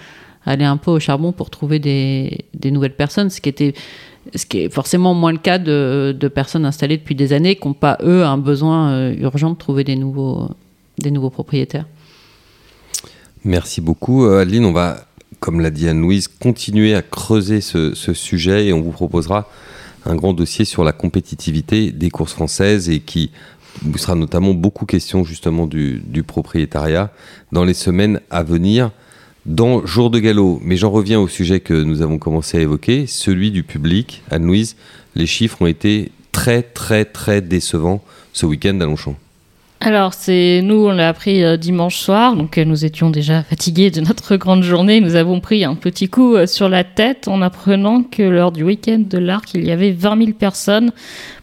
aller un peu au charbon pour trouver des, nouvelles personnes, ce qui était ce qui est forcément moins le cas de, de personnes installées depuis des années qui n'ont pas, eux, un besoin urgent de trouver des nouveaux, des nouveaux propriétaires. merci beaucoup. Euh, Adeline, on va, comme l'a dit Anne-Louise, continuer à creuser ce, sujet et on vous proposera un grand dossier sur la compétitivité des courses françaises et qui vous sera notamment beaucoup question justement du, du propriétariat dans les semaines à venir dans Jour de Galop. Mais j'en reviens au sujet que nous avons commencé à évoquer, celui du public. Anne-Louise, les chiffres ont été très très très décevants ce week-end à Longchamp. Alors, c'est nous, on l'a appris euh, dimanche soir, donc euh, nous étions déjà fatigués de notre grande journée. Nous avons pris un petit coup euh, sur la tête en apprenant que lors du week-end de l'Arc, il y avait 20 000 personnes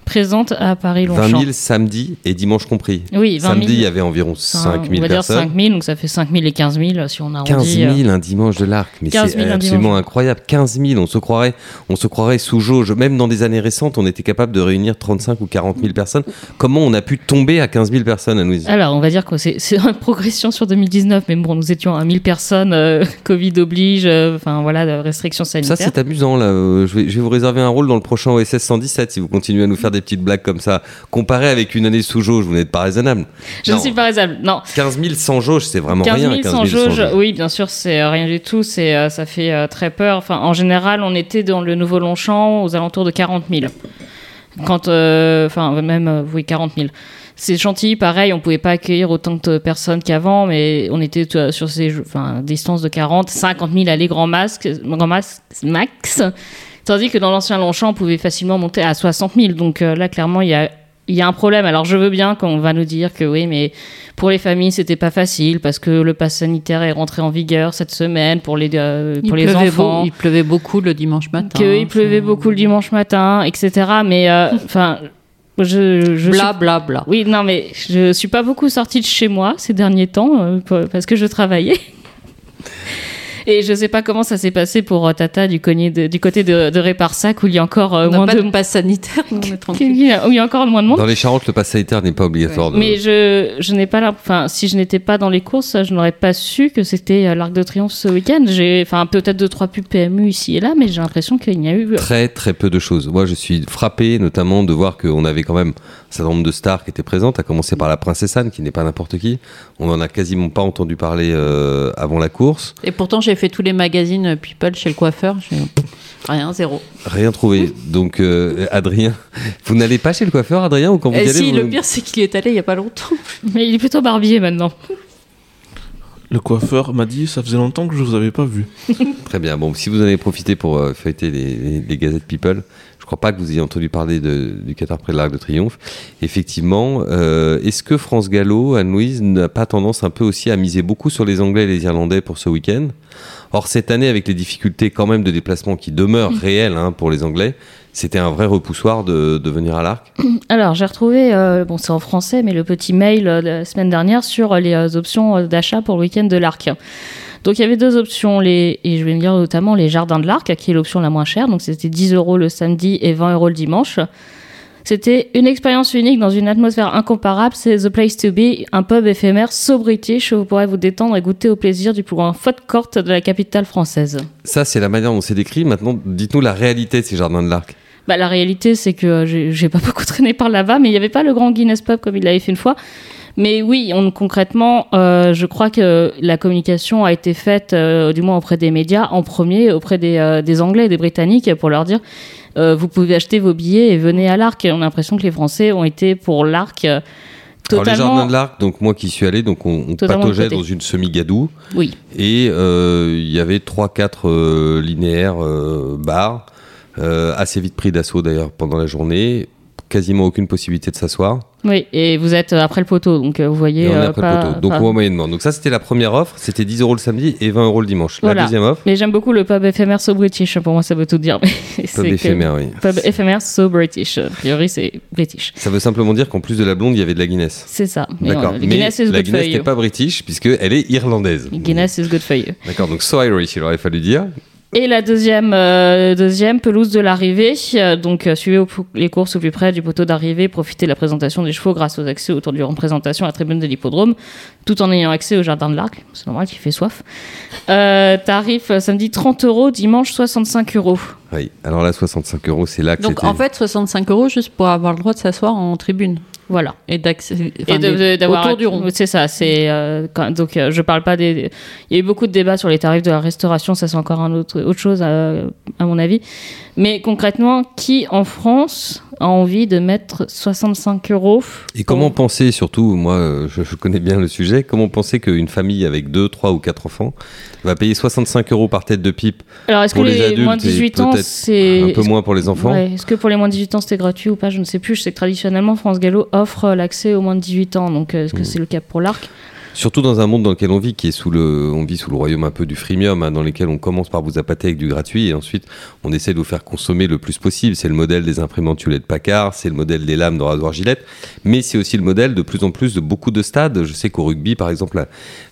présente à Paris 20 Longchamp. 000 samedi et dimanche compris. Oui, 20 000. Samedi, il y avait environ 5 on 000 va dire personnes. 5 000, donc ça fait 5 000 et 15 000 si on arrondit. 15 euh. 000 un dimanche de l'Arc, mais 15 c'est 000 un absolument incroyable. 15 000, on se croirait, on se croirait sous jauge. Même dans des années récentes, on était capable de réunir 35 ou 40 000 personnes. Comment on a pu tomber à 15 000 personnes à Louise Alors, on va dire que c'est une progression sur 2019, mais bon, nous étions à 1000 personnes, euh, Covid oblige, euh, enfin voilà, de restrictions Ça, sanitaires. c'est amusant. Là. Euh, Je, vais, je vais vous réserver un rôle dans le prochain OSS 117 si vous continuez à nous faire des petites blagues comme ça. Comparé avec une année sous jauge, vous n'êtes pas raisonnable. Je Non, ne suis pas raisonnable. Non, 15 000 sans jauge, c'est vraiment 15 000 rien. 15 sans 000 jauge, oui, bien sûr, c'est euh, rien du tout. C'est, euh, ça fait euh, très peur. Enfin, en général, on était dans le nouveau Longchamp aux alentours de 40 000. Quand, euh, enfin, même, oui, 40 000. C'est Chantilly, pareil, on pouvait pas accueillir autant de personnes qu'avant, mais on était sur ces enfin, distances de 40, 50 000 allées grand masque, grand masque, max. Tandis que dans l'ancien Longchamp, on pouvait facilement monter à 60 000. Donc euh, là, clairement, il y a, il y a un problème. Alors je veux bien qu'on va nous dire que oui, mais pour les familles, c'était pas facile parce que le pass sanitaire est rentré en vigueur cette semaine pour les, euh, Il pour les pleuvait, enfants. beau- il pleuvait beaucoup le dimanche matin. Qu'il pleuvait beaucoup le dimanche matin, etc. Mais euh, enfin, je, je suis- Bla bla bla. oui, non, mais je suis pas beaucoup sortie de chez moi ces derniers temps euh, parce que je travaillais. Et je sais pas comment ça s'est passé pour euh, Tata du, cogné de- du côté de, de Réparsac où il y a encore euh, moins pas de, de passe sanitaire, nous, on est tranquille. où il y a- où il y a encore moins de monde. Dans les Charentes, le pass sanitaire n'est pas obligatoire. de- Mais je, je n'ai pas la, enfin, si je n'étais pas dans les courses, je n'aurais pas su que c'était euh, l'Arc de Triomphe ce week-end. J'ai, enfin, peut-être deux, trois pubs PMU ici et là, mais j'ai l'impression qu'il y a eu. Très très peu de choses. Moi je suis frappé notamment de voir qu'on avait quand même certain nombre de stars qui étaient présentes, à commencer par la princesse Anne qui n'est pas n'importe qui. On en a quasiment pas entendu parler euh, avant la course. Et pourtant, j'ai fait tous les magazines People chez le coiffeur. Rien, zéro. Rien trouvé. Donc euh, Adrien, vous n'allez pas chez le coiffeur Adrien ou quand vous y Et allez si, vous- le pire, c'est qu'il y est allé il y a pas longtemps. Mais il est plutôt barbier maintenant. Le coiffeur m'a dit ça faisait longtemps que je vous avais pas vu. Très bien. Bon, si vous en avez profité pour euh, feuilleter les, les- les gazettes People, je crois pas que vous ayez entendu parler de- du Qatar près de l'Arc de Triomphe. Effectivement, euh, est-ce que France Gallo, Anne-Louise, n'a pas tendance un peu aussi à miser beaucoup sur les Anglais et les Irlandais pour ce week-end? Or, cette année, avec les difficultés quand même de déplacement qui demeurent réelles hein, pour les Anglais, c'était un vrai repoussoir de, de venir à l'Arc. Alors, j'ai retrouvé, euh, bon, c'est en français, mais le petit mail euh, de la semaine dernière sur les euh, options d'achat pour le week-end de l'Arc. Donc, il y avait deux options, les, et je vais me dire notamment les Jardins de l'Arc, qui est l'option la moins chère. Donc, c'était 10 euros le samedi et 20 euros le dimanche. C'était une expérience unique dans une atmosphère incomparable. C'est The Place to Be, un pub éphémère so british où vous pourrez vous détendre et goûter au plaisir du plus grand food court de la capitale française. Ça, c'est la manière dont c'est décrit. Maintenant, dites-nous la réalité de ces jardins de l'Arc. Bah, la réalité, c'est que euh, j'ai j'ai pas beaucoup traîné par là-bas, mais il n'y avait pas le grand Guinness Pub comme il l'avait fait une fois. Mais oui, on, concrètement, euh, je crois que la communication a été faite, euh, du moins auprès des médias, en premier auprès des, euh, des Anglais et des Britanniques, pour leur dire vous pouvez acheter vos billets et venez à l'Arc. On a l'impression que les Français ont été pour l'Arc euh, Alors, les jardins totalement. de l'Arc, donc moi qui suis allé, donc on, on Totalement pataugeait dans une semi-gadoue. Oui, Et il y avait 3-4 linéaires bars, assez vite pris d'assaut d'ailleurs pendant la journée, quasiment aucune possibilité de s'asseoir. oui. Et vous êtes après le poteau, donc euh, vous voyez. Et on est euh, après pas- le poteau. Donc pas- on voit moyennement. Donc ça c'était la première offre, c'était 10 euros le samedi et 20 euros le dimanche. La deuxième offre, Mais j'aime beaucoup le pub éphémère so british. Pour moi, ça veut tout dire. Mais pub que- éphémère, oui. Pub éphémère so british. A priori, c'est british. Ça veut simplement dire qu'en plus de la blonde, il y avait de la Guinness. C'est ça. D'accord. Mais Guinness is la Guinness n'est pas british puisqu'elle est irlandaise. Guinness is good for you. D'accord, donc so Irish, il aurait fallu dire. Et la deuxième, euh, deuxième pelouse de l'arrivée. euh, donc, euh, suivez au- les courses au plus près du poteau d'arrivée. Profitez de la présentation des chevaux grâce aux accès autour du représentation à la tribune de l'hippodrome, tout en ayant accès au jardin de l'Arc. C'est normal qu'il fait soif. Euh, tarif samedi 30 euros, dimanche 65 euros. Oui. Alors là, 65 euros, c'est là que Donc en fait, 65 euros juste pour avoir le droit de s'asseoir en tribune Voilà. et d'avoir autour du rond. c'est ça c'est euh, quand- donc euh, je parle pas des il y a eu beaucoup de débats sur les tarifs de la restauration ça c'est encore un autre autre chose à, à mon avis mais concrètement qui en France a envie de mettre 65 euros Et comment pour- penser, surtout, moi euh, je, je connais bien le sujet, comment penser qu'une famille avec 2, 3 ou 4 enfants va payer 65 euros par tête de pipe alors est-ce que pour les les, adultes moins de et 18 ans c'est un peu moins pour les enfants Ouais, Est-ce que pour les moins de 18 ans c'était gratuit ou pas? Je ne sais plus. Je sais que traditionnellement France Gallo offre l'accès aux moins de 18 ans. Donc euh, est-ce que Mm. c'est le cas pour l'Arc? Surtout dans un monde dans lequel on vit, qui est sous le, on vit sous le royaume un peu du freemium, hein, dans lequel on commence par vous appâter avec du gratuit et ensuite on essaie de vous faire consommer le plus possible. C'est le modèle des imprimantes Hewlett Packard, c'est le modèle des lames de rasoir Gillette, mais c'est aussi le modèle de plus en plus de beaucoup de stades. Je sais qu'au rugby, par exemple,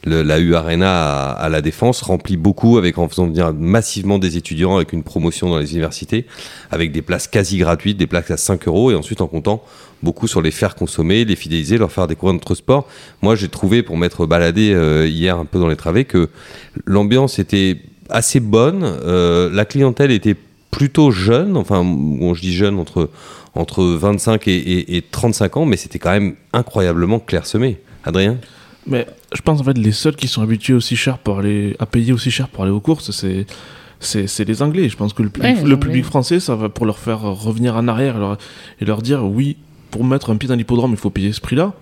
la, le- U Arena à, la Défense remplit beaucoup avec en faisant venir massivement des étudiants avec une promotion dans les universités, avec des places quasi gratuites, des places à 5 euros et ensuite en comptant beaucoup sur les faire consommer, les fidéliser, leur faire découvrir notre sport. Moi, j'ai trouvé, pour m'être baladé euh, hier un peu dans les travées, que l'ambiance était assez bonne, euh, la clientèle était plutôt jeune, enfin, bon, je dis jeune, entre, entre 25 et, et- et 35 ans, mais c'était quand même incroyablement clairsemé. Adrien? Mais je pense en fait les seuls qui sont habitués aussi cher pour aller à payer aussi cher pour aller aux courses, c'est c'est c'est les Anglais. Je pense que le public, Ouais, le public français, ça va pour leur faire revenir en arrière et leur, et leur dire oui, pour mettre un pied dans l'hippodrome, il faut payer ce prix-là.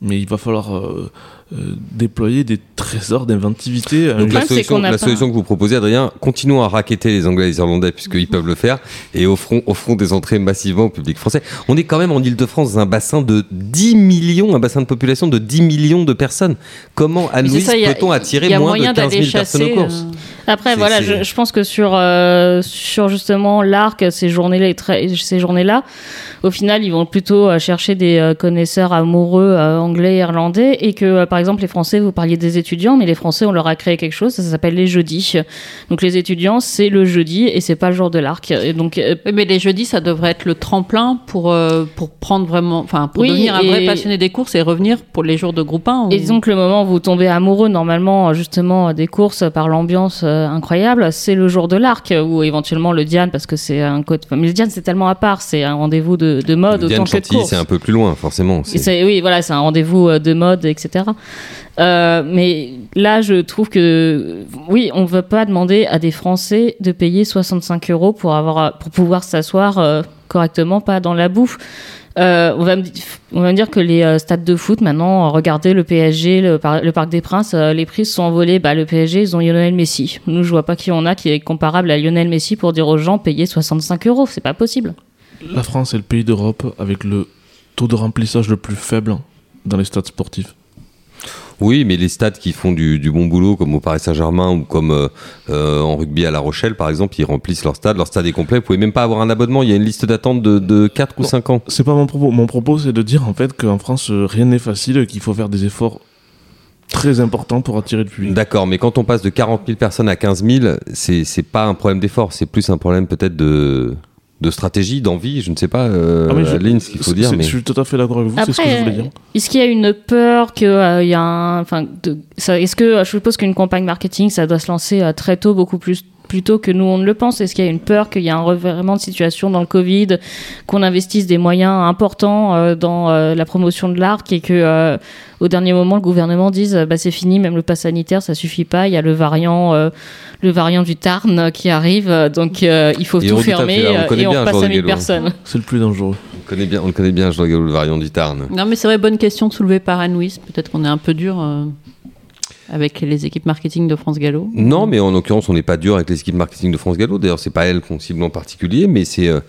Mais il va falloir euh, euh, déployer des trésors d'inventivité. un Donc la solution, la que vous proposez, Adrien, continuons à raqueter les Anglais et les Irlandais puisqu'ils peuvent le faire et offrons, offrons des entrées massivement au public français. On est quand même en Ile-de-France dans un bassin de 10 millions, un bassin de population de 10 millions de personnes. Comment, y a- peut-on attirer y a moins moyen de 15 000 d'aller personnes aux chasser, courses euh, Après, voilà, je, je pense que sur, euh, sur justement l'arc, ces journées-là, ces journées-là, au final, ils vont plutôt euh, chercher des euh, connaisseurs amoureux euh, anglais et irlandais, et que, euh, par exemple, les Français, vous parliez des étudiants, mais les Français, on leur a créé quelque chose, ça s'appelle les jeudis. Donc les étudiants, c'est le jeudi, et c'est pas le jour de l'arc. Et donc, euh, mais les jeudis, ça devrait être le tremplin pour, euh, pour prendre vraiment, enfin, pour Oui, devenir un vrai et- passionné des courses et revenir pour les jours de groupe 1. Et disons que le moment où vous tombez amoureux, normalement, justement, des courses par l'ambiance euh, incroyable, c'est le jour de l'arc, ou éventuellement le Diane, parce que c'est un côté. Mais le Diane, c'est tellement à part, c'est un rendez-vous de, de mode Diane autant que de Chantilly, course. c'est un peu plus loin, forcément. Et C'est- oui, voilà, c'est un rendez-vous de mode, etc. Euh, mais là, je trouve que oui, on ne veut pas demander à des Français de payer 65 euros pour avoir pour pouvoir s'asseoir euh, correctement, pas dans la bouffe. Euh, on, va me, on va me dire que les stades de foot, maintenant, regardez le PSG, le, par- le Parc des Princes, les prix sont envolés. Bah, le PSG, ils ont Lionel Messi. Nous, je vois pas qui on a qui est comparable à Lionel Messi pour dire aux gens payer 65 euros. C'est pas possible. La France est le pays d'Europe avec le taux de remplissage le plus faible dans les stades sportifs. Oui, mais les stades qui font du, du bon boulot, comme au Paris Saint-Germain ou comme euh, euh, en rugby à La Rochelle, par exemple, ils remplissent leur stade. Leur stade est complet. Vous pouvez même pas avoir un abonnement. Il y a une liste d'attente de, de 4 ou Non. 5 ans. C'est pas mon propos. Mon propos, c'est de dire en fait qu'en France, euh, rien n'est facile, qu'il faut faire des efforts très importants pour attirer le public. D'accord, mais quand on passe de 40 000 personnes à 15 000, c'est c'est pas un problème d'effort, c'est plus un problème peut-être de, de stratégie, d'envie, je ne sais pas, euh, Ah, mais je- Aline, ce qu'il faut dire. c'est- Mais... Je suis tout à fait d'accord avec vous, c'est ce que je voulais dire. Est-ce qu'il y a une peur que euh, il y a un, enfin, de- ça- est-ce que je suppose qu'une campagne marketing, ça doit se lancer euh, très tôt, beaucoup plus plus tôt que nous on ne le pense. Est-ce qu'il y a une peur qu'il y ait un revirement de situation dans le Covid, qu'on investisse des moyens importants euh, dans euh, la promotion de l'arc et que euh, au dernier moment le gouvernement dise bah c'est fini, même le pass sanitaire ça suffit pas. Il y a le variant, euh, le variant du Tarn qui arrive, donc euh, il faut Et tout fermer on et on Jean à 1000 Gallo. personnes. C'est le plus dangereux. On, connaît bien, on le connaît bien, Jean le variant du Tarn. Non, mais c'est vrai, bonne question soulevée par Anne-Louise. Peut-être qu'on est un peu dur euh, avec les équipes marketing de France Gallo. Non, mais en l'occurrence, on n'est pas dur avec les équipes marketing de France Gallo. D'ailleurs, c'est pas elles qu'on cible en particulier, mais c'est euh,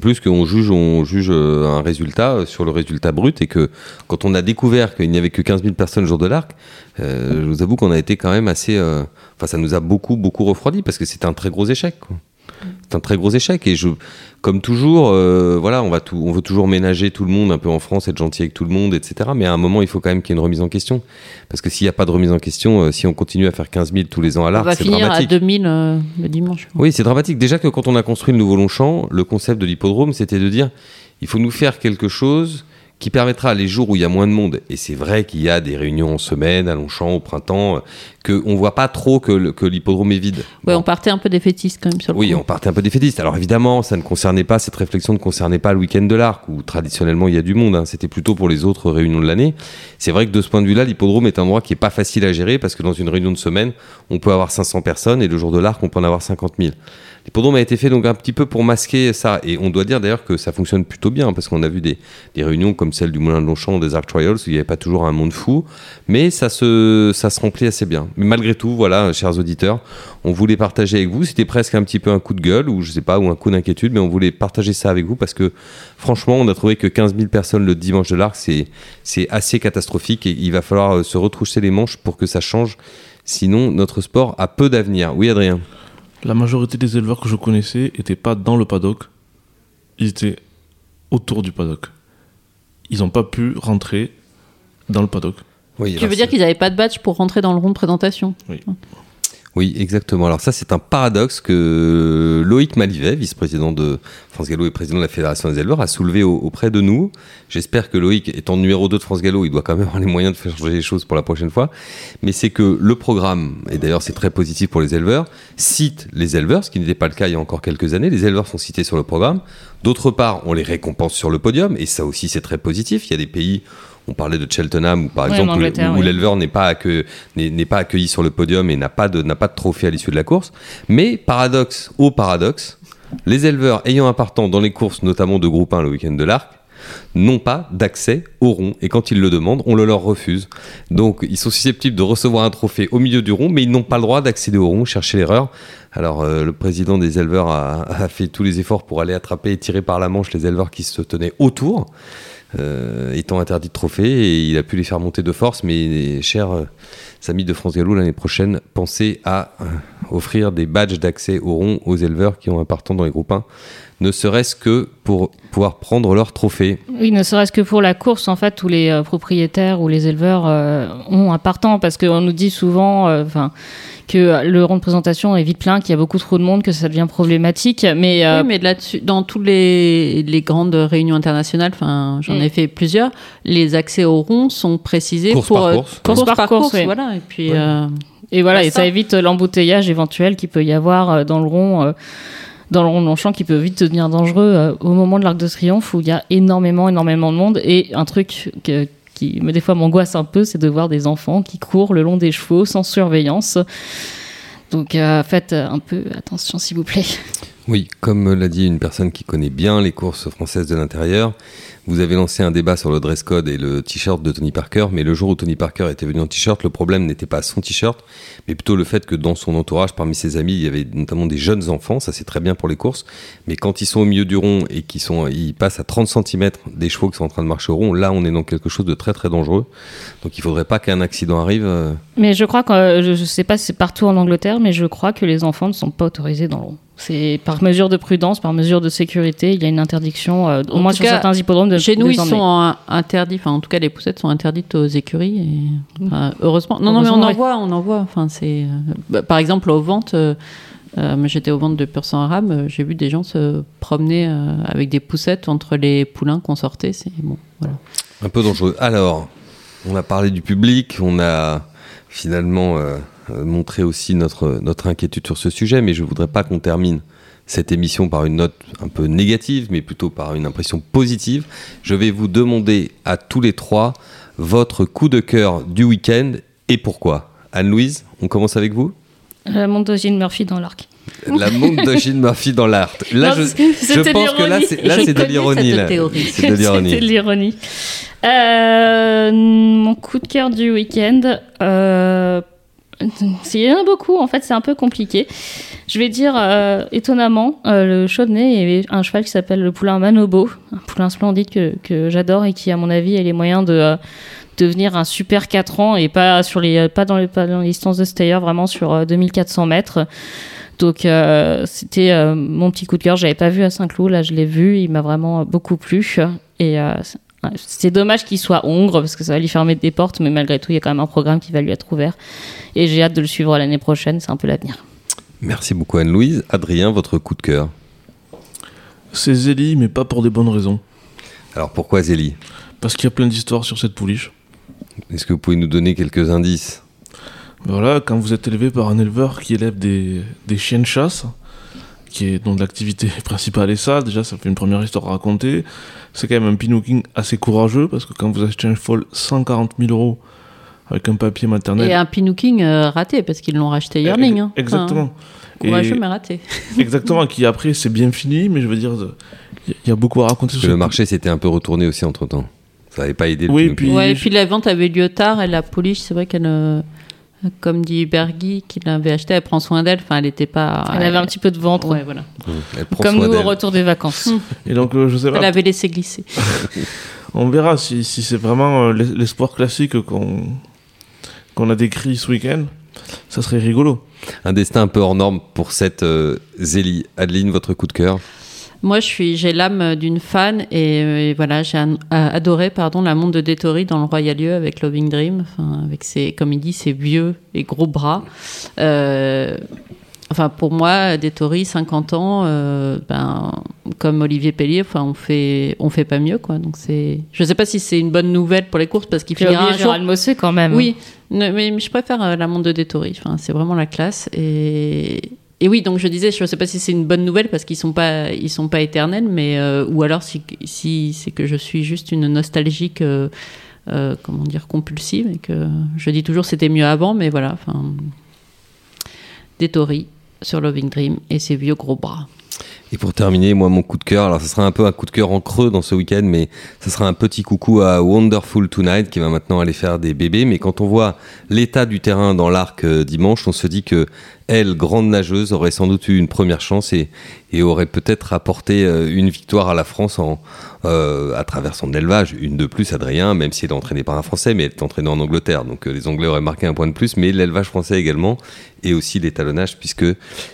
plus qu'on juge, on juge euh, un résultat euh, sur le résultat brut et que quand on a découvert qu'il n'y avait que 15 000 personnes jour de l'arc, je vous avoue qu'on a été quand même assez. Enfin, ça nous a beaucoup, beaucoup refroidi parce que c'était un très gros échec. C'est un très gros échec et je, comme toujours, euh, voilà, on va tout, on veut toujours ménager tout le monde un peu en France, être gentil avec tout le monde, etc. Mais à un moment, il faut quand même qu'il y ait une remise en question, parce que s'il n'y a pas de remise en question, euh, si on continue à faire 15 000 tous les ans à On l'arc, va c'est finir dramatique. à 2000 euh, le dimanche. Oui, c'est dramatique. Déjà que quand on a construit le nouveau Longchamp, le concept de l'hippodrome, c'était de dire il faut nous faire quelque chose qui permettra les jours où il y a moins de monde, et c'est vrai qu'il y a des réunions en semaine, à Longchamp, au printemps, qu'on voit pas trop que, l'hippodrome est vide. Ouais, Bon. on partait un peu défaitiste quand même sur le Oui, coup. on partait un peu défaitiste. Alors évidemment, ça ne concernait pas, cette réflexion ne concernait pas le week-end de l'arc, où traditionnellement il y a du monde. hein. C'était plutôt pour les autres réunions de l'année. C'est vrai que de ce point de vue-là, l'hippodrome est un endroit qui est pas facile à gérer, parce que dans une réunion de semaine, on peut avoir 500 personnes, et le jour de l'arc, on peut en avoir 50 000. L'hippodrome a été fait donc un petit peu pour masquer ça. Et on doit dire d'ailleurs que ça fonctionne plutôt bien, parce qu'on a vu des, des réunions comme celle du Moulin de Longchamp des Arc Trials, où il n'y avait pas toujours un monde fou, mais ça se, ça se remplit assez bien. Mais malgré tout, voilà, chers auditeurs, on voulait partager avec vous. C'était presque un petit peu un coup de gueule, ou je sais pas, ou un coup d'inquiétude, mais on voulait partager ça avec vous parce que franchement, on a trouvé que 15 000 personnes le dimanche de l'Arc, c'est, c'est assez catastrophique et il va falloir euh, se retrousser les manches pour que ça change. Sinon, notre sport a peu d'avenir. Oui, Adrien? La majorité des éleveurs que je connaissais n'étaient pas dans le paddock, ils étaient autour du paddock. Ils n'ont pas pu rentrer dans le paddock. Oui, Tu veux dire qu'ils n'avaient pas de badge pour rentrer dans le rond de présentation? Oui, exactement. Alors ça, c'est un paradoxe que Loïc Malivet, vice-président de France Gallo et président de la Fédération des éleveurs, a soulevé au- auprès de nous. J'espère que Loïc, étant numéro 2 de France Gallo, il doit quand même avoir les moyens de faire changer les choses pour la prochaine fois. Mais c'est que le programme, et d'ailleurs c'est très positif pour les éleveurs, cite les éleveurs, ce qui n'était pas le cas il y a encore quelques années. Les éleveurs sont cités sur le programme. D'autre part, on les récompense sur le podium, et ça aussi c'est très positif. Il y a des pays... On parlait de Cheltenham, par Ouais, exemple, où- l'éleveur n'est pas, accue- n'est- n'est pas accueilli sur le podium et n'a pas, de, n'a pas de trophée à l'issue de la course. Mais paradoxe au paradoxe, les éleveurs ayant un partant dans les courses, notamment de groupe 1 le week-end de l'Arc, n'ont pas d'accès au rond. Et quand ils le demandent, on le leur refuse. Donc ils sont susceptibles de recevoir un trophée au milieu du rond, mais ils n'ont pas le droit d'accéder au rond, chercher l'erreur. Alors euh, le président des éleveurs a, a fait tous les efforts pour aller attraper et tirer par la manche les éleveurs qui se tenaient autour étant interdit de trophée et il a pu les faire monter de force. Mais chers euh, amis de France Gallo, l'année prochaine, pensez à euh, offrir des badges d'accès au rond aux éleveurs qui ont un partant dans les groupes 1, ne serait-ce que pour pouvoir prendre leur trophée. Oui, ne serait-ce que pour la course, en fait, tous les euh, propriétaires ou les éleveurs euh, ont un partant parce qu'on nous dit souvent euh, enfin, que le rond de présentation est vite plein, qu'il y a beaucoup trop de monde, que ça devient problématique. Mais, euh, Oui, mais là-dessus, dans toutes les, les grandes réunions internationales, enfin, j'en ai Mm. fait plusieurs, les accès au rond sont précisés Course pour par course. Course par course, oui. voilà. Et puis, Ouais. euh, et voilà, et ça évite l'embouteillage éventuel qu'il peut y avoir dans le rond. Dans le Longchamp qui peut vite devenir dangereux euh, au moment de l'Arc de Triomphe où il y a énormément, énormément de monde. Et un truc qui, me des fois, m'angoisse un peu, c'est de voir des enfants qui courent le long des chevaux sans surveillance. Donc euh, faites un peu attention, s'il vous plaît. Oui, comme l'a dit une personne qui connaît bien les courses françaises de l'intérieur, vous avez lancé un débat sur le dress code et le t-shirt de Tony Parker, mais le jour où Tony Parker était venu en t-shirt, le problème n'était pas son t-shirt, mais plutôt le fait que dans son entourage, parmi ses amis, il y avait notamment des jeunes enfants, ça c'est très bien pour les courses, mais quand ils sont au milieu du rond et qu'ils sont, ils passent à 30 cm des chevaux qui sont en train de marcher au rond, là on est dans quelque chose de très très dangereux. Donc il faudrait pas qu'un accident arrive. euh, Mais je crois que, je, je sais pas si c'est partout en Angleterre, mais je crois que les enfants ne sont pas autorisés dans le rond. C'est par mesure de prudence, par mesure de sécurité, il y a une interdiction, euh, au En moins sur cas, certains hippodromes, de chez nous, ils sont interdits. Enfin, en tout cas, les poussettes sont interdites aux écuries. Et, enfin, heureusement. Non, non, mais on en ouais. voit, on en voit. Enfin, c'est. euh, bah, par exemple, aux ventes. euh, euh, j'étais aux ventes de pur sang arabe. euh, J'ai vu des gens se promener euh, avec des poussettes entre les poulains qu'on sortait. C'est bon, voilà. Un peu dangereux. Alors, on a parlé du public, on a finalement euh, montré aussi notre, notre inquiétude sur ce sujet, mais je voudrais pas qu'on termine cette émission par une note un peu négative, mais plutôt par une impression positive. Je vais vous demander à tous les trois votre coup de cœur du week-end et pourquoi. Anne-Louise, on commence avec vous La montre de Gene Murphy dans l'arc. La montre de Gene Murphy dans l'art. Là, Non, je, je pense que là, c'est de l'ironie. C'est de l'ironie. Euh, mon coup de cœur du week-end, euh, il y en a beaucoup, en fait, c'est un peu compliqué. Je vais dire, euh, étonnamment, euh, le Chaudenay est un cheval qui s'appelle le poulain Manobo, un poulain splendide que, que j'adore et qui, à mon avis, a les moyens de euh, devenir un super 4 ans et pas, sur les, pas, dans les, pas dans les distances de Stayer, vraiment sur euh, 2400 mètres. Donc c'était mon petit coup de cœur. J'avais pas vu à Saint-Cloud, là je l'ai vu. Il m'a vraiment beaucoup plu. Et ouais, c'est dommage qu'il soit hongre parce que ça va lui fermer des portes, mais malgré tout il y a quand même un programme qui va lui être ouvert. Et j'ai hâte de le suivre l'année prochaine. C'est un peu l'avenir. Merci beaucoup Anne-Louise. Adrien, votre coup de cœur. C'est Zélie, mais pas pour des bonnes raisons. Alors pourquoi Zélie Parce qu'il y a plein d'histoires sur cette pouliche. Est-ce que vous pouvez nous donner quelques indices? Voilà, quand vous êtes élevé par un éleveur qui élève des, des chiens de chasse, qui est dont l'activité principale est ça, déjà ça fait une première histoire à raconter. C'est quand même un pinooking assez courageux parce que quand vous achetez un foal 140 000 euros avec un papier maternel. Et un pinooking euh, raté parce qu'ils l'ont racheté Yearling. hein. Exactement. Enfin, courageux, mais raté. exactement, qui après c'est bien fini, mais je veux dire, il y a beaucoup à raconter sur Parce que le marché s'était un peu retourné aussi entre temps. Ça n'avait pas aidé. le Oui, puis- Ouais, et puis la vente avait lieu tard et la police, c'est vrai qu'elle, euh, comme dit Bergy, qui l'avait acheté, elle prend soin d'elle. Enfin, elle n'était pas. Elle avait un petit peu de ventre, Ouais, voilà. Mmh. Elle prend comme soin nous au retour des vacances. Et donc, euh, je sais Elle pas, avait laissé glisser. on verra si, si c'est vraiment euh, l'es- l'espoir classique qu'on qu'on a décrit ce week-end. Ça serait rigolo. Un destin un peu hors norme pour cette euh, Zélie. Adeline, votre coup de cœur? Moi, je suis, j'ai l'âme d'une fan et, euh, et voilà, j'ai a- adoré pardon la montre de Détori dans le Royal Lieu avec Loving Dream, enfin, avec ses, comme il dit, ses vieux et gros bras. Euh, enfin, pour moi, Détori, 50 ans, euh, ben, comme Olivier Pellier, enfin, on fait, on fait pas mieux, quoi. Donc c'est, je sais pas si c'est une bonne nouvelle pour les courses parce qu'il finira un jour. Mossé quand même. Oui, mais, je préfère euh, la montre de Détori. Enfin, c'est vraiment la classe. Et, et oui, donc je disais, je ne sais pas si c'est une bonne nouvelle parce qu'ils sont pas, ils sont pas éternels, mais euh, ou alors si, si c'est que je suis juste une nostalgique, euh, euh, comment dire, compulsive et que je dis toujours c'était mieux avant, mais voilà. Enfin, Détori sur Loving Dream et ses vieux gros bras. Et pour terminer, moi, mon coup de cœur, alors ce sera un peu un coup de cœur en creux dans ce week-end, mais ce sera un petit coucou à Wonderful Tonight qui va maintenant aller faire des bébés. Mais quand on voit l'état du terrain dans l'arc euh, dimanche, on se dit que elle, grande nageuse, aurait sans doute eu une première chance et, aurait peut-être apporté euh, une victoire à la France euh, à travers son élevage. Une de plus, Adrien, même si elle est entraînée par un Français, mais elle est entraînée en Angleterre. Donc les Anglais auraient marqué un point de plus, mais l'élevage français également, et aussi l'étalonnage, puisque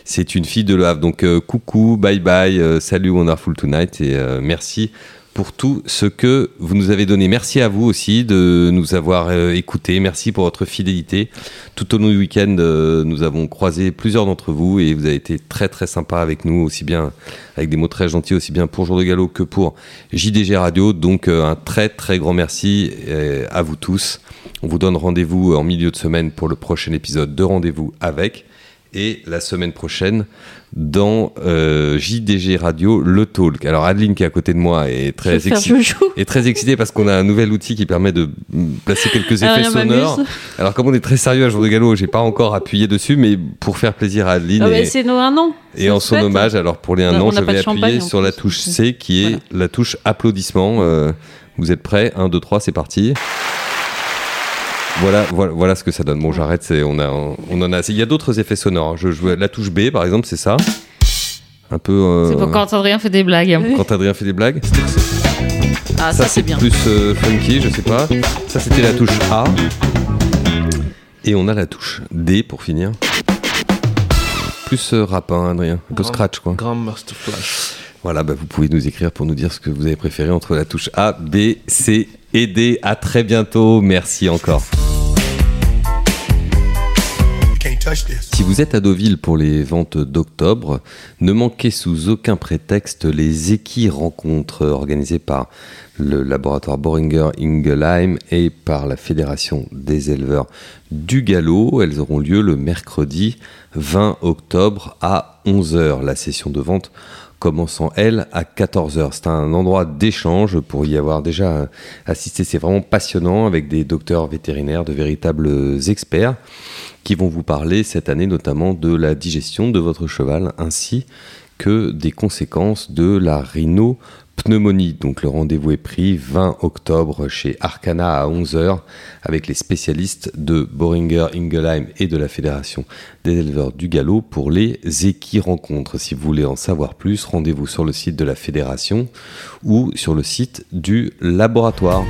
c'est une fille de Le Havre. Donc coucou, bye bye, euh, salut Wonderful Tonight, et euh, merci pour tout ce que vous nous avez donné. Merci à vous aussi de nous avoir euh, écoutés. Merci pour votre fidélité. Tout au long du week-end, nous avons croisé plusieurs d'entre vous et vous avez été très très sympa avec nous, aussi bien avec des mots très gentils, aussi bien pour Jour de Galop que pour JDG Radio. Donc un très très grand merci à vous tous. On vous donne rendez-vous en milieu de semaine pour le prochain épisode de Rendez-vous avec. Et la semaine prochaine, dans euh, JDG Radio, le talk. Alors Adeline qui est à côté de moi est très excitée est très excitée parce qu'on a un nouvel outil qui permet de placer quelques Ah, effets sonores. Alors comme on est très sérieux à jour de galop, j'ai pas encore appuyé dessus, mais pour faire plaisir à Adeline Ah, et, c'est nos un an. et en son hommage, alors pour les un On an, je vais appuyer sur la touche C qui est Voilà. la touche applaudissement. Euh, vous êtes prêts? 1, 2, 3, c'est parti. Voilà, voilà, voilà ce que ça donne. Bon, j'arrête. C'est, on a, on en a. Il y a d'autres effets sonores. hein. Je, je- la touche B, par exemple, c'est ça? Un peu. euh, C'est pour quand Adrien fait des blagues. quand Adrien fait des blagues? Ah, Ça, ça, c'est bien. plus euh, funky, je sais pas. Ça, c'était la touche A. Et on a la touche D pour finir. Plus euh, rap, hein, Adrien. Un peu scratch, quoi. Grand Masterclass. Voilà, bah, vous pouvez nous écrire pour nous dire ce que vous avez préféré entre la touche A, B, C et D. À très bientôt. Merci encore. Si vous êtes à Deauville pour les ventes d'octobre, ne manquez sous aucun prétexte les équis rencontres organisées par le laboratoire Boehringer Ingelheim et par la Fédération des éleveurs du galop. Elles auront lieu le mercredi 20 octobre à 11h. La session de vente commençant elle à 14h. C'est un endroit d'échange pour y avoir déjà assisté. C'est vraiment passionnant avec des docteurs vétérinaires, de véritables experts qui vont vous parler cette année notamment de la digestion de votre cheval ainsi que des conséquences de la rhinopneumonie. Donc le rendez-vous est pris 20 octobre chez Arcana à 11h avec les spécialistes de Boehringer Ingelheim et de la Fédération des éleveurs du galop pour les équis rencontres. Si vous voulez en savoir plus, rendez-vous sur le site de la fédération ou sur le site du laboratoire.